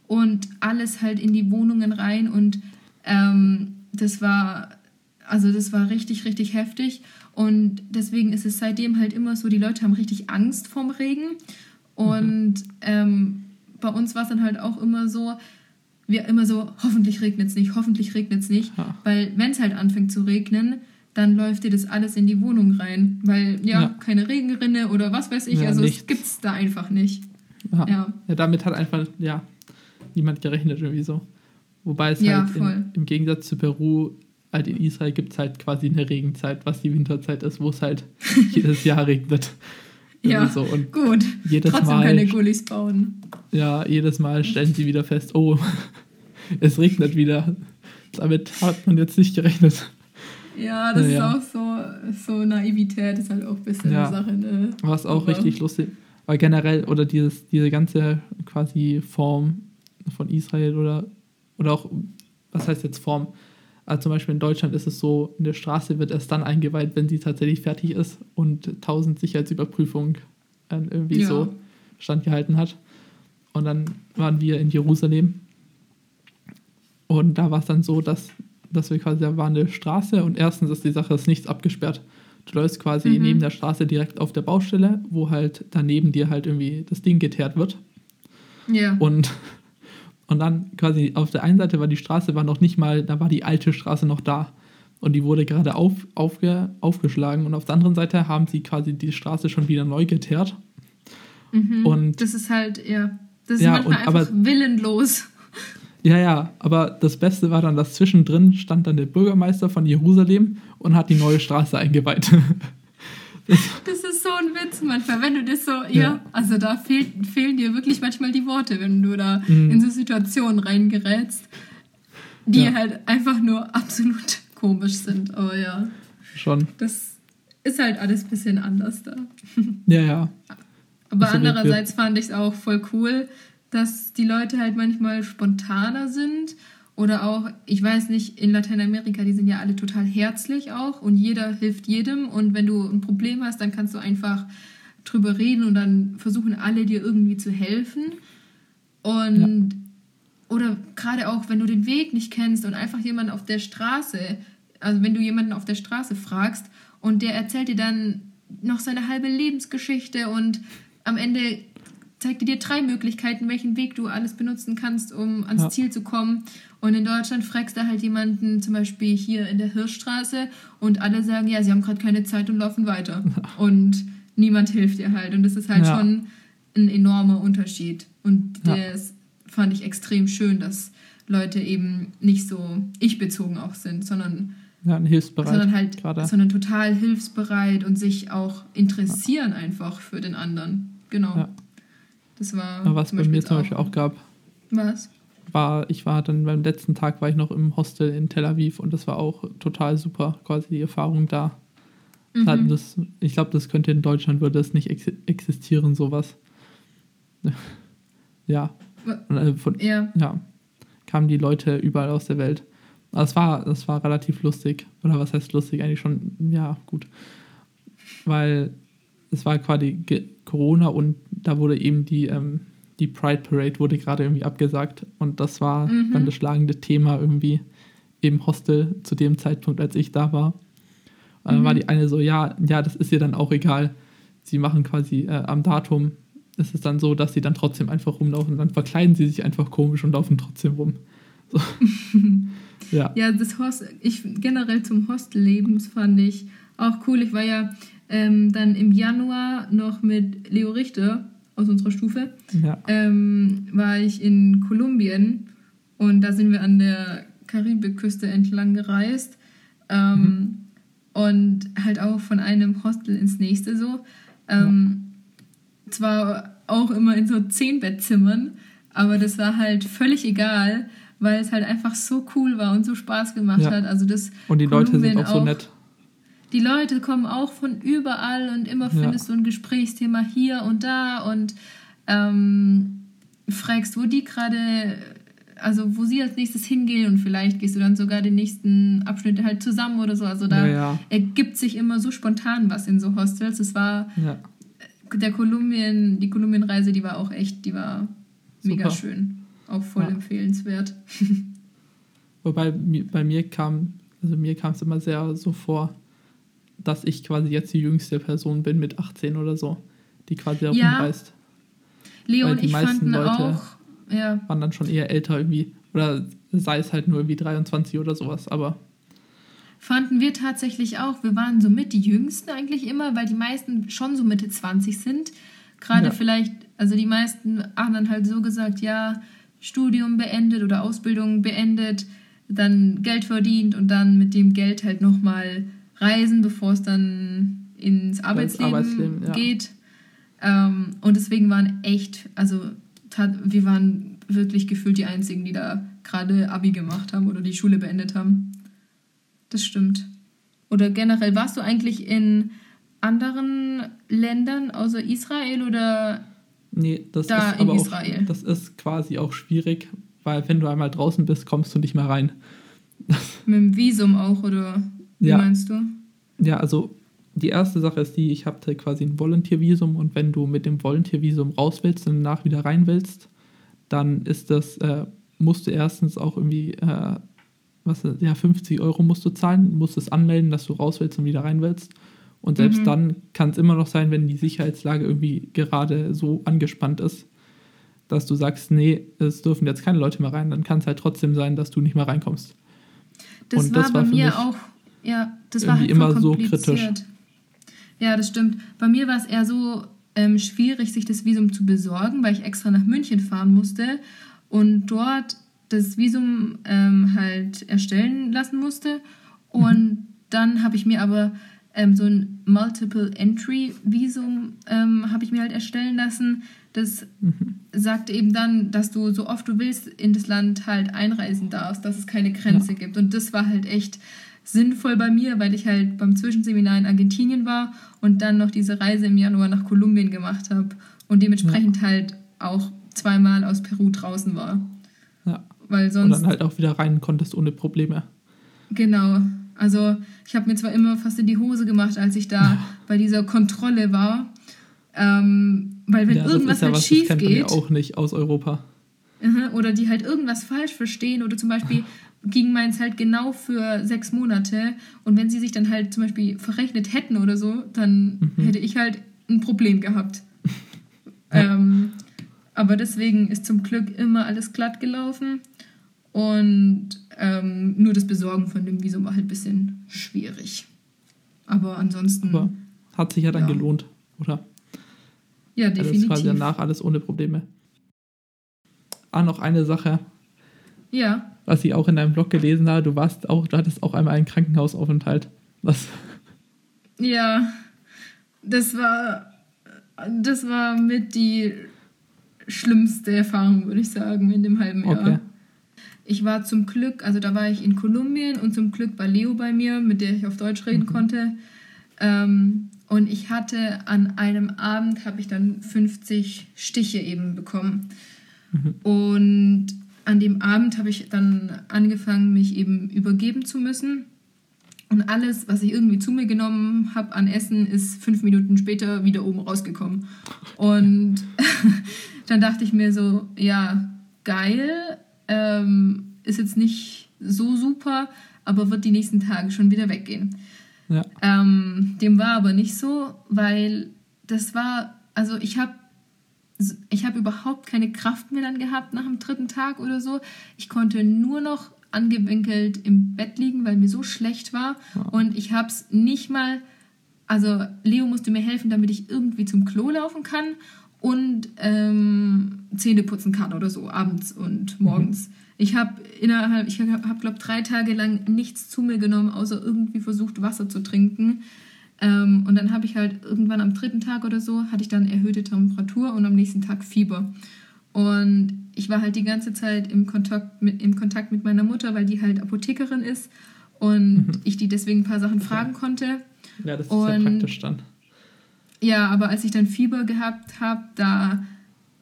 und alles halt in die Wohnungen rein und ähm, das war also das war richtig, richtig heftig. Und deswegen ist es seitdem halt immer so, die Leute haben richtig Angst vorm Regen. Und mhm. ähm, bei uns war es dann halt auch immer so, wir immer so, hoffentlich regnet es nicht, hoffentlich regnet es nicht. Ja. Weil wenn es halt anfängt zu regnen, dann läuft dir das alles in die Wohnung rein. Weil ja, ja. keine Regenrinne oder was weiß ich, ja, also nichts. es gibt es da einfach nicht. Ja. ja. damit hat einfach ja, niemand gerechnet irgendwie so. Wobei es halt in, im Gegensatz zu Peru halt in Israel gibt es halt quasi eine Regenzeit, was die Winterzeit ist, wo es halt jedes Jahr regnet. ja, so. und gut. Jedes Trotzdem Mal, keine Gullis bauen. Ja, jedes Mal stellen sie wieder fest, oh, es regnet wieder. Damit hat man jetzt nicht gerechnet. Ja, das ja, ist auch so, so Naivität, ist halt auch ein bisschen ja. eine Sache. Ne? Was auch Aber richtig lustig. Weil generell, oder dieses, diese ganze quasi Form von Israel oder, oder auch, was heißt jetzt Form? Also zum Beispiel in Deutschland ist es so, eine Straße wird erst dann eingeweiht, wenn sie tatsächlich fertig ist und 1000 Sicherheitsüberprüfungen äh, irgendwie ja. so standgehalten hat. Und dann waren wir in Jerusalem und da war es dann so, dass, dass wir quasi, da war eine Straße und erstens ist die Sache, ist nichts abgesperrt. Du läufst quasi mhm. neben der Straße direkt auf der Baustelle, wo halt daneben dir halt irgendwie das Ding geteert wird. Ja. Und und dann quasi auf der einen Seite war die Straße war noch nicht mal, da war die alte Straße noch da. Und die wurde gerade auf, aufge, aufgeschlagen. Und auf der anderen Seite haben sie quasi die Straße schon wieder neu geteert. Mhm. Und das ist halt, ja, das ist ja, manchmal und, einfach aber, willenlos. Ja, ja, aber das Beste war dann, dass zwischendrin stand dann der Bürgermeister von Jerusalem und hat die neue Straße eingeweiht. Das ist so ein Witz manchmal, wenn du das so, ja, ja also da fehl, fehlen dir wirklich manchmal die Worte, wenn du da mhm. in so Situationen reingerätst, die ja. halt einfach nur absolut komisch sind. Aber ja. Schon. Das ist halt alles ein bisschen anders da. Ja, ja. Aber andererseits fand ich es auch voll cool, dass die Leute halt manchmal spontaner sind Oder auch, ich weiß nicht, in Lateinamerika, die sind ja alle total herzlich auch und jeder hilft jedem. Und wenn du ein Problem hast, dann kannst du einfach drüber reden und dann versuchen alle dir irgendwie zu helfen. Und ja. oder gerade auch, wenn du den Weg nicht kennst und einfach jemanden auf der Straße, also wenn du jemanden auf der Straße fragst und der erzählt dir dann noch seine halbe Lebensgeschichte und am Ende zeigt er dir drei Möglichkeiten, welchen Weg du alles benutzen kannst, um ans ja. Ziel zu kommen. Und in Deutschland fragst du halt jemanden, zum Beispiel hier in der Hirschstraße, und alle sagen, ja, sie haben gerade keine Zeit und laufen weiter. Und niemand hilft dir halt. Und das ist halt ja. schon ein enormer Unterschied. Und das fand ich extrem schön, dass Leute eben nicht so ich-bezogen auch sind, sondern ja, hilfsbereit. Sondern halt, grade. sondern total hilfsbereit und sich auch interessieren ja. einfach für den anderen. Genau. Ja. Das war. Ja, was bei mir zum Beispiel auch gab. Was? War, ich war dann beim letzten Tag war ich noch im Hostel in Tel Aviv und das war auch total super, quasi die Erfahrung da. Mhm. Das, ich glaube, das könnte in Deutschland würde das nicht ex existieren, sowas. ja. Und, äh, von, ja. ja. Kamen die Leute überall aus der Welt. Es war, das war relativ lustig. Oder was heißt lustig? Eigentlich schon, ja, gut. Weil es war quasi Corona und da wurde eben die, ähm, die Pride Parade wurde gerade irgendwie abgesagt. Und das war mhm. dann das schlagende Thema irgendwie im Hostel zu dem Zeitpunkt, als ich da war. Und dann mhm. war die eine so, ja, ja, das ist ihr dann auch egal. Sie machen quasi äh, am Datum, ist es dann so, dass sie dann trotzdem einfach rumlaufen. Dann verkleiden sie sich einfach komisch und laufen trotzdem rum. So. ja. ja, das Host, ich generell zum Hostelleben fand ich auch cool. Ich war ja ähm, dann im Januar noch mit Leo Richter aus unserer Stufe, ja. ähm, war ich in Kolumbien und da sind wir an der Karibikküste entlang gereist. Ähm, mhm. Und halt auch von einem Hostel ins nächste so. Ähm, ja. Zwar auch immer in so zehn Bettzimmern, aber das war halt völlig egal, weil es halt einfach so cool war und so Spaß gemacht ja. hat. Also das und die Leute sind auch so nett. Die Leute kommen auch von überall und immer findest ja. du ein Gesprächsthema hier und da und ähm, fragst, wo die gerade, also wo sie als nächstes hingehen und vielleicht gehst du dann sogar den nächsten Abschnitt halt zusammen oder so. Also da ja, ja. ergibt sich immer so spontan was in so Hostels. Es war der Kolumbien, die Kolumbienreise, die war auch echt, die war Super. mega schön. Auch voll empfehlenswert. Wobei bei mir kam, also mir kam es immer sehr so vor, dass ich quasi jetzt die jüngste Person bin mit 18 oder so, die quasi herumreist. Ja. Leo und ich fanden Leute auch, ja. waren dann schon eher älter irgendwie. Oder sei es halt nur irgendwie 23 oder sowas, aber. Fanden wir tatsächlich auch. Wir waren so mit die Jüngsten eigentlich immer, weil die meisten schon so Mitte 20 sind. Gerade ja. vielleicht, also die meisten haben dann halt so gesagt, ja, Studium beendet oder Ausbildung beendet, dann Geld verdient und dann mit dem Geld halt nochmal reisen, bevor es dann ins Arbeitsleben, Arbeitsleben ja. geht. Ähm, und deswegen waren echt, also wir waren wirklich gefühlt die Einzigen, die da gerade Abi gemacht haben oder die Schule beendet haben. Das stimmt. Oder generell, warst du eigentlich in anderen Ländern außer Israel oder nee, das da ist in aber Israel? Auch, das ist quasi auch schwierig, weil wenn du einmal draußen bist, kommst du nicht mehr rein. Mit dem Visum auch, oder? Wie ja. meinst du? Ja, also die erste Sache ist die, ich habe quasi ein Volunteer-Visum und wenn du mit dem Volunteer-Visum raus willst und danach wieder rein willst, dann ist das, äh, musst du erstens auch irgendwie, äh, was, ja, 50 Euro musst du zahlen, musst es anmelden, dass du raus willst und wieder rein willst. Und selbst mhm. dann kann es immer noch sein, wenn die Sicherheitslage irgendwie gerade so angespannt ist, dass du sagst, nee, es dürfen jetzt keine Leute mehr rein, dann kann es halt trotzdem sein, dass du nicht mehr reinkommst. Das, war, das war bei mir auch, ja, das war halt immer so kritisch. Ja, das stimmt. Bei mir war es eher so ähm, schwierig, sich das Visum zu besorgen, weil ich extra nach München fahren musste und dort das Visum ähm, halt erstellen lassen musste. Und mhm. dann habe ich mir aber ähm, so ein Multiple Entry Visum ähm, habe ich mir halt erstellen lassen. Das mhm. sagt eben dann, dass du so oft du willst in das Land halt einreisen darfst, dass es keine Grenze ja. gibt. Und das war halt echt sinnvoll bei mir, weil ich halt beim Zwischenseminar in Argentinien war und dann noch diese Reise im Januar nach Kolumbien gemacht habe und dementsprechend ja. halt auch zweimal aus Peru draußen war. Ja. Weil sonst. Und dann halt auch wieder rein konntest ohne Probleme. Genau. Also ich habe mir zwar immer fast in die Hose gemacht, als ich da ja. bei dieser Kontrolle war. Ähm, weil wenn ja, irgendwas ja halt was, schief das kennt geht. Man ja auch nicht aus Europa. Oder die halt irgendwas falsch verstehen oder zum Beispiel ging meins halt genau für sechs Monate und wenn sie sich dann halt zum Beispiel verrechnet hätten oder so, dann mhm. hätte ich halt ein Problem gehabt. ja. ähm, aber deswegen ist zum Glück immer alles glatt gelaufen und ähm, nur das Besorgen von dem Visum war halt ein bisschen schwierig. Aber ansonsten. Aber hat sich ja dann ja. gelohnt, oder? Ja, definitiv. Also war danach alles ohne Probleme. Ah, noch eine Sache. Ja. Was ich auch in deinem Blog gelesen habe, du warst auch, du hattest auch einmal einen Krankenhausaufenthalt. Was? Ja, das war, das war mit die schlimmste Erfahrung, würde ich sagen, in dem halben Jahr. Okay. Ich war zum Glück, also da war ich in Kolumbien und zum Glück war Leo bei mir, mit der ich auf Deutsch reden mhm. konnte. Ähm, und ich hatte an einem Abend, habe ich dann 50 Stiche eben bekommen. Mhm. Und an dem Abend habe ich dann angefangen, mich eben übergeben zu müssen. Und alles, was ich irgendwie zu mir genommen habe an Essen, ist fünf Minuten später wieder oben rausgekommen. Und dann dachte ich mir so, ja, geil, ähm, ist jetzt nicht so super, aber wird die nächsten Tage schon wieder weggehen. Ja. Ähm, dem war aber nicht so, weil das war, also ich habe ich habe überhaupt keine Kraft mehr dann gehabt nach dem dritten Tag oder so. Ich konnte nur noch angewinkelt im Bett liegen, weil mir so schlecht war. Wow. Und ich habe es nicht mal, also Leo musste mir helfen, damit ich irgendwie zum Klo laufen kann und ähm, Zähne putzen kann oder so, abends und morgens. Mhm. Ich habe innerhalb, ich habe, glaube drei Tage lang nichts zu mir genommen, außer irgendwie versucht, Wasser zu trinken. Ähm, und dann habe ich halt irgendwann am dritten Tag oder so, hatte ich dann erhöhte Temperatur und am nächsten Tag Fieber. Und ich war halt die ganze Zeit im Kontakt mit, im Kontakt mit meiner Mutter, weil die halt Apothekerin ist und mhm. ich die deswegen ein paar Sachen fragen konnte. Ja, das ist und, ja praktisch dann. Ja, aber als ich dann Fieber gehabt habe, da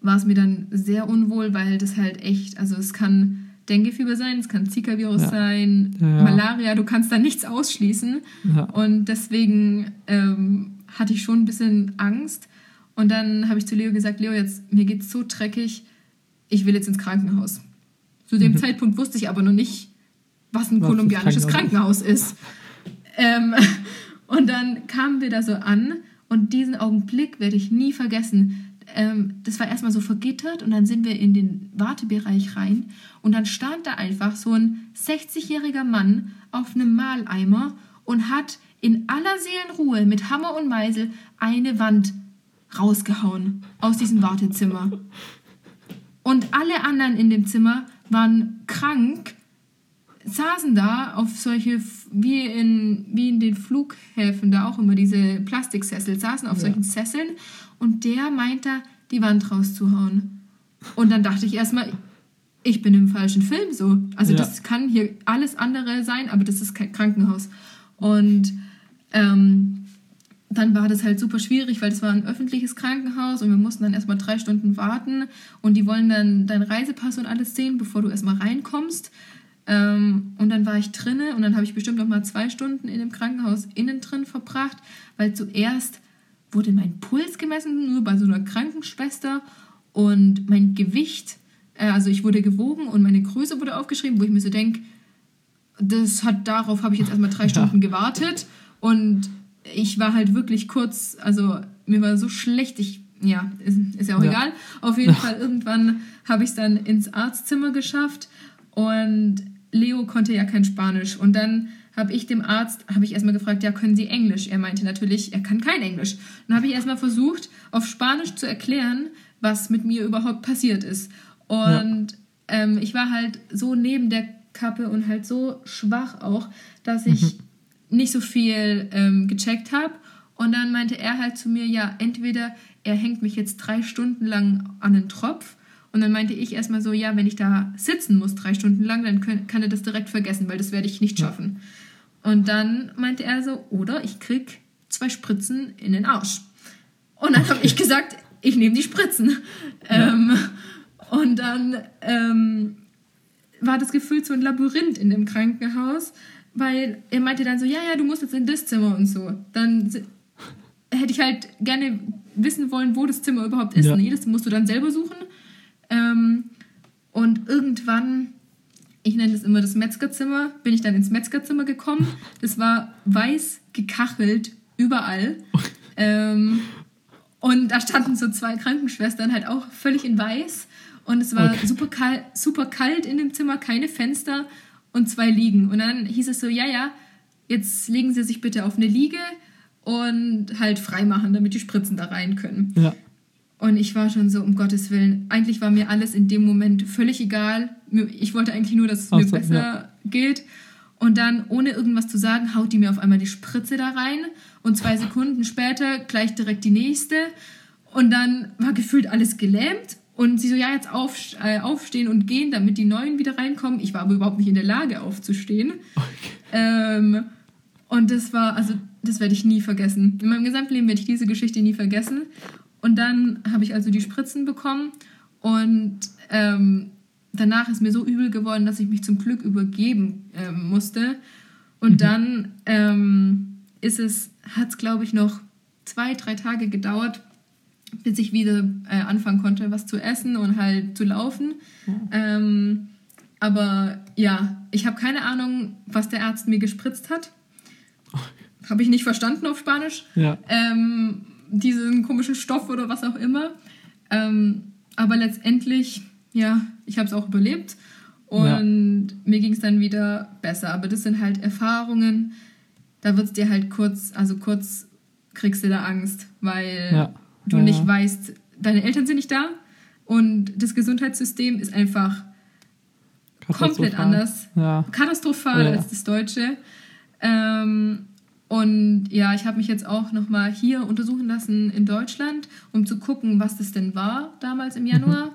war es mir dann sehr unwohl, weil das halt echt, also es kann Denguefieber sein, es kann Zika-Virus ja. sein, ja, ja. Malaria, du kannst da nichts ausschließen. Und deswegen ähm, hatte ich schon ein bisschen Angst. Und dann habe ich zu Leo gesagt, Leo, jetzt mir geht's so dreckig, ich will jetzt ins Krankenhaus. Zu dem mhm. Zeitpunkt wusste ich aber noch nicht, was ein was kolumbianisches Krankenhaus, Krankenhaus ist. ähm, und dann kamen wir da so an und diesen Augenblick werde ich nie vergessen ähm, das war erstmal so vergittert und dann sind wir in den Wartebereich rein und dann stand da einfach so ein 60-jähriger Mann auf einem Maleimer und hat in aller Seelenruhe mit Hammer und Meisel eine Wand rausgehauen aus diesem Wartezimmer. Und alle anderen in dem Zimmer waren krank, saßen da auf solche, wie in, wie in den Flughäfen da auch immer diese Plastiksessel, saßen auf ja. solchen Sesseln und der meint da, die Wand rauszuhauen. Und dann dachte ich erstmal, ich bin im falschen Film so. Also ja. das kann hier alles andere sein, aber das ist kein Krankenhaus. Und ähm, dann war das halt super schwierig, weil das war ein öffentliches Krankenhaus und wir mussten dann erstmal drei Stunden warten und die wollen dann deinen Reisepass und alles sehen, bevor du erstmal reinkommst. Ähm, und dann war ich drinne und dann habe ich bestimmt noch mal zwei Stunden in dem Krankenhaus innen drin verbracht, weil zuerst wurde mein Puls gemessen, nur bei so einer Krankenschwester und mein Gewicht, äh, also ich wurde gewogen und meine Größe wurde aufgeschrieben, wo ich mir so denke, das hat darauf habe ich jetzt erstmal drei ja. Stunden gewartet und ich war halt wirklich kurz, also mir war so schlecht, ich ja, ist, ist ja auch ja. egal. Auf jeden ja. Fall irgendwann habe ich es dann ins Arztzimmer geschafft und Leo konnte ja kein Spanisch und dann habe ich dem Arzt, habe ich erstmal gefragt, ja, können Sie Englisch? Er meinte natürlich, er kann kein Englisch. Dann habe ich erstmal versucht, auf Spanisch zu erklären, was mit mir überhaupt passiert ist. Und ja. ähm, ich war halt so neben der Kappe und halt so schwach auch, dass ich mhm. nicht so viel ähm, gecheckt habe. Und dann meinte er halt zu mir, ja, entweder er hängt mich jetzt drei Stunden lang an den Tropf. Und dann meinte ich erstmal so, ja, wenn ich da sitzen muss drei Stunden lang, dann können, kann er das direkt vergessen, weil das werde ich nicht schaffen. Ja. Und dann meinte er so, oder ich krieg zwei Spritzen in den Arsch. Und dann habe ich gesagt, ich nehme die Spritzen. Ja. Ähm, und dann ähm, war das gefühlt so ein Labyrinth in dem Krankenhaus, weil er meinte dann so, ja, ja, du musst jetzt in das Zimmer und so. Dann hätte ich halt gerne wissen wollen, wo das Zimmer überhaupt ist. Ja. Nee, das musst du dann selber suchen. Ähm, und irgendwann, ich nenne das immer das Metzgerzimmer, bin ich dann ins Metzgerzimmer gekommen. Das war weiß gekachelt, überall. ähm, und da standen so zwei Krankenschwestern halt auch völlig in weiß. Und es war okay. super, kalt, super kalt in dem Zimmer, keine Fenster und zwei Liegen. Und dann hieß es so, ja, ja, jetzt legen Sie sich bitte auf eine Liege und halt freimachen, damit die Spritzen da rein können. Ja. Und ich war schon so, um Gottes Willen, eigentlich war mir alles in dem Moment völlig egal. Ich wollte eigentlich nur, dass es mir so, besser ja. geht. Und dann, ohne irgendwas zu sagen, haut die mir auf einmal die Spritze da rein. Und zwei Sekunden später gleich direkt die nächste. Und dann war gefühlt alles gelähmt. Und sie so, ja, jetzt auf, äh, aufstehen und gehen, damit die Neuen wieder reinkommen. Ich war aber überhaupt nicht in der Lage aufzustehen. Okay. Ähm, und das war, also, das werde ich nie vergessen. In meinem Gesamtleben werde ich diese Geschichte nie vergessen. Und dann habe ich also die Spritzen bekommen. Und ähm, danach ist mir so übel geworden, dass ich mich zum Glück übergeben ähm, musste. Und mhm. dann ähm, ist es, hat es, glaube ich, noch zwei, drei Tage gedauert, bis ich wieder äh, anfangen konnte, was zu essen und halt zu laufen. Mhm. Ähm, aber ja, ich habe keine Ahnung, was der Arzt mir gespritzt hat. Habe ich nicht verstanden auf Spanisch. Ja. Ähm, diesen komischen Stoff oder was auch immer. Ähm, aber letztendlich, ja, ich habe es auch überlebt und ja. mir ging es dann wieder besser. Aber das sind halt Erfahrungen, da wird es dir halt kurz, also kurz kriegst du da Angst, weil ja. du ja. nicht weißt, deine Eltern sind nicht da und das Gesundheitssystem ist einfach komplett anders. Ja. Katastrophal als das deutsche. Ähm, und ja, ich habe mich jetzt auch nochmal hier untersuchen lassen in Deutschland, um zu gucken, was das denn war damals im Januar. Mhm.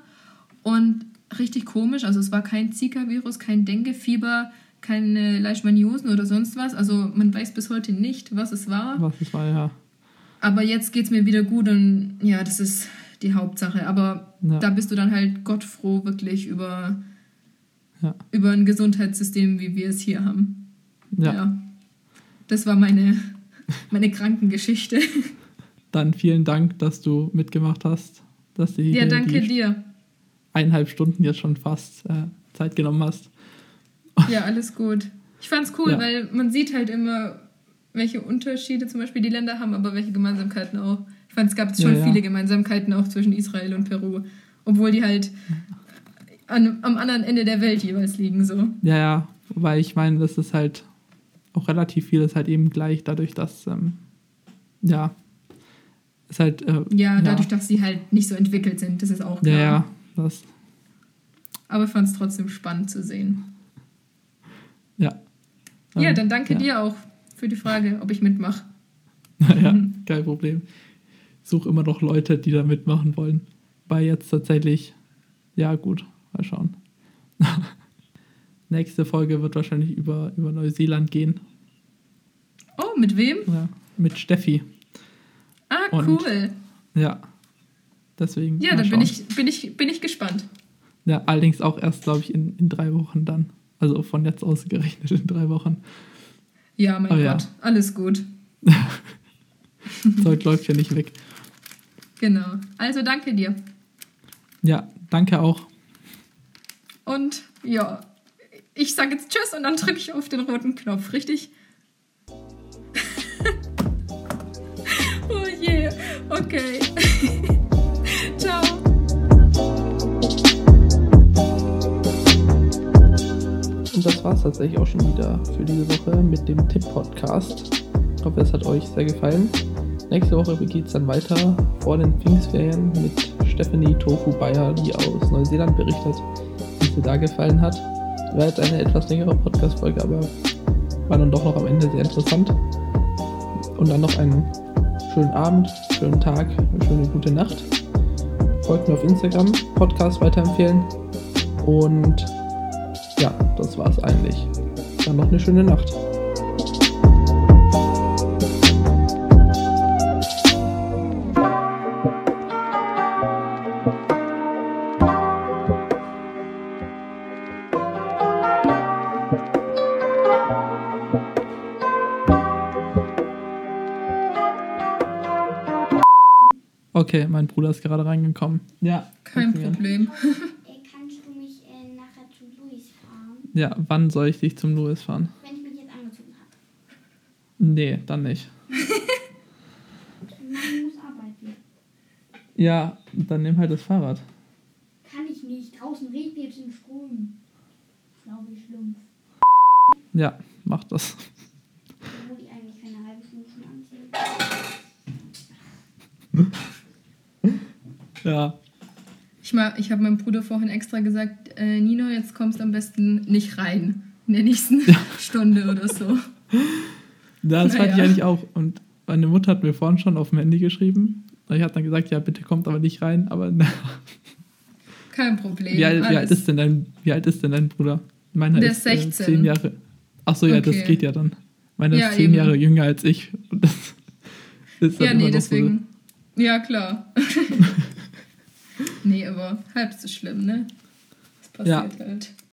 Und richtig komisch, also es war kein Zika-Virus, kein Dengue-Fieber, keine Leishmaniosen oder sonst was. Also man weiß bis heute nicht, was es war. Was es war, ja. Aber jetzt geht es mir wieder gut und ja, das ist die Hauptsache. Aber ja. da bist du dann halt gottfroh wirklich über, ja. über ein Gesundheitssystem, wie wir es hier haben. Ja. ja. Das war meine, meine Krankengeschichte. Dann vielen Dank, dass du mitgemacht hast. Dass du ja, danke dir. Eineinhalb Stunden jetzt schon fast äh, Zeit genommen hast. Ja, alles gut. Ich fand's cool, ja. weil man sieht halt immer, welche Unterschiede zum Beispiel die Länder haben, aber welche Gemeinsamkeiten auch. Ich fand, es gab schon ja, ja. viele Gemeinsamkeiten auch zwischen Israel und Peru, obwohl die halt an, am anderen Ende der Welt jeweils liegen so. Ja, ja, weil ich meine, das ist halt auch relativ viel ist halt eben gleich, dadurch, dass, ähm, ja, ist halt. Äh, ja, dadurch, ja. dass sie halt nicht so entwickelt sind, das ist auch klar. Ja, ja, das. Aber ich fand es trotzdem spannend zu sehen. Ja. Ähm, ja, dann danke ja. dir auch für die Frage, ob ich mitmache. Naja, kein Problem. Ich suche immer noch Leute, die da mitmachen wollen. Weil jetzt tatsächlich, ja, gut, mal schauen. Nächste Folge wird wahrscheinlich über, über Neuseeland gehen. Oh, mit wem? Ja, mit Steffi. Ah, Und, cool. Ja. Deswegen. Ja, dann bin ich, bin, ich, bin ich gespannt. Ja, allerdings auch erst, glaube ich, in, in drei Wochen dann. Also von jetzt aus gerechnet in drei Wochen. Ja, mein Aber Gott, ja. alles gut. Zeug läuft ja nicht weg. Genau. Also danke dir. Ja, danke auch. Und ja, ich sage jetzt Tschüss und dann drücke ich auf den roten Knopf, richtig? oh je, okay. Ciao. Und das war es tatsächlich auch schon wieder für diese Woche mit dem Tipp-Podcast. Ich hoffe, es hat euch sehr gefallen. Nächste Woche geht es dann weiter vor den Pfingstferien mit Stephanie Tofu Bayer, die aus Neuseeland berichtet, wie es ihr da gefallen hat. War jetzt eine etwas längere Podcast-Folge, aber war dann doch noch am Ende sehr interessant. Und dann noch einen schönen Abend, schönen Tag, eine schöne gute Nacht. Folgt mir auf Instagram, Podcast weiterempfehlen. Und ja, das war's eigentlich. Dann noch eine schöne Nacht. Okay, mein Bruder ist gerade reingekommen. Ja. Kein Problem. Kannst du mich äh, nachher zu Louis fahren? Ja, wann soll ich dich zum Louis fahren? Wenn ich mich jetzt angezogen habe. Nee, dann nicht. Man muss arbeiten. Ja, dann nimm halt das Fahrrad. Kann ich nicht. Draußen regnet jetzt in Strom. Glaube ich schlimm. Ja, mach das. Obwohl ich eigentlich keine halbe Stunde schon anziehen. Ja. Ich, ich habe meinem Bruder vorhin extra gesagt, äh, Nino, jetzt kommst du am besten nicht rein. In der nächsten Stunde oder so. Ja, das fand ich Naja. eigentlich auch. Und meine Mutter hat mir vorhin schon auf dem Handy geschrieben. Ich habe dann gesagt, ja, bitte kommt aber nicht rein. Aber na, Kein Problem. wie, alt, wie, alt ist denn dein, wie alt ist denn dein Bruder? Meiner Der ist ist äh, 16. zehn Jahre. Ach so, ja, das Okay. geht ja dann. Meiner Ja, ist zehn eben. Jahre jünger als ich. Und das ist Ja, nee, deswegen. Ja, klar. Nee, aber halb so schlimm, ne? Das Ja. passiert halt.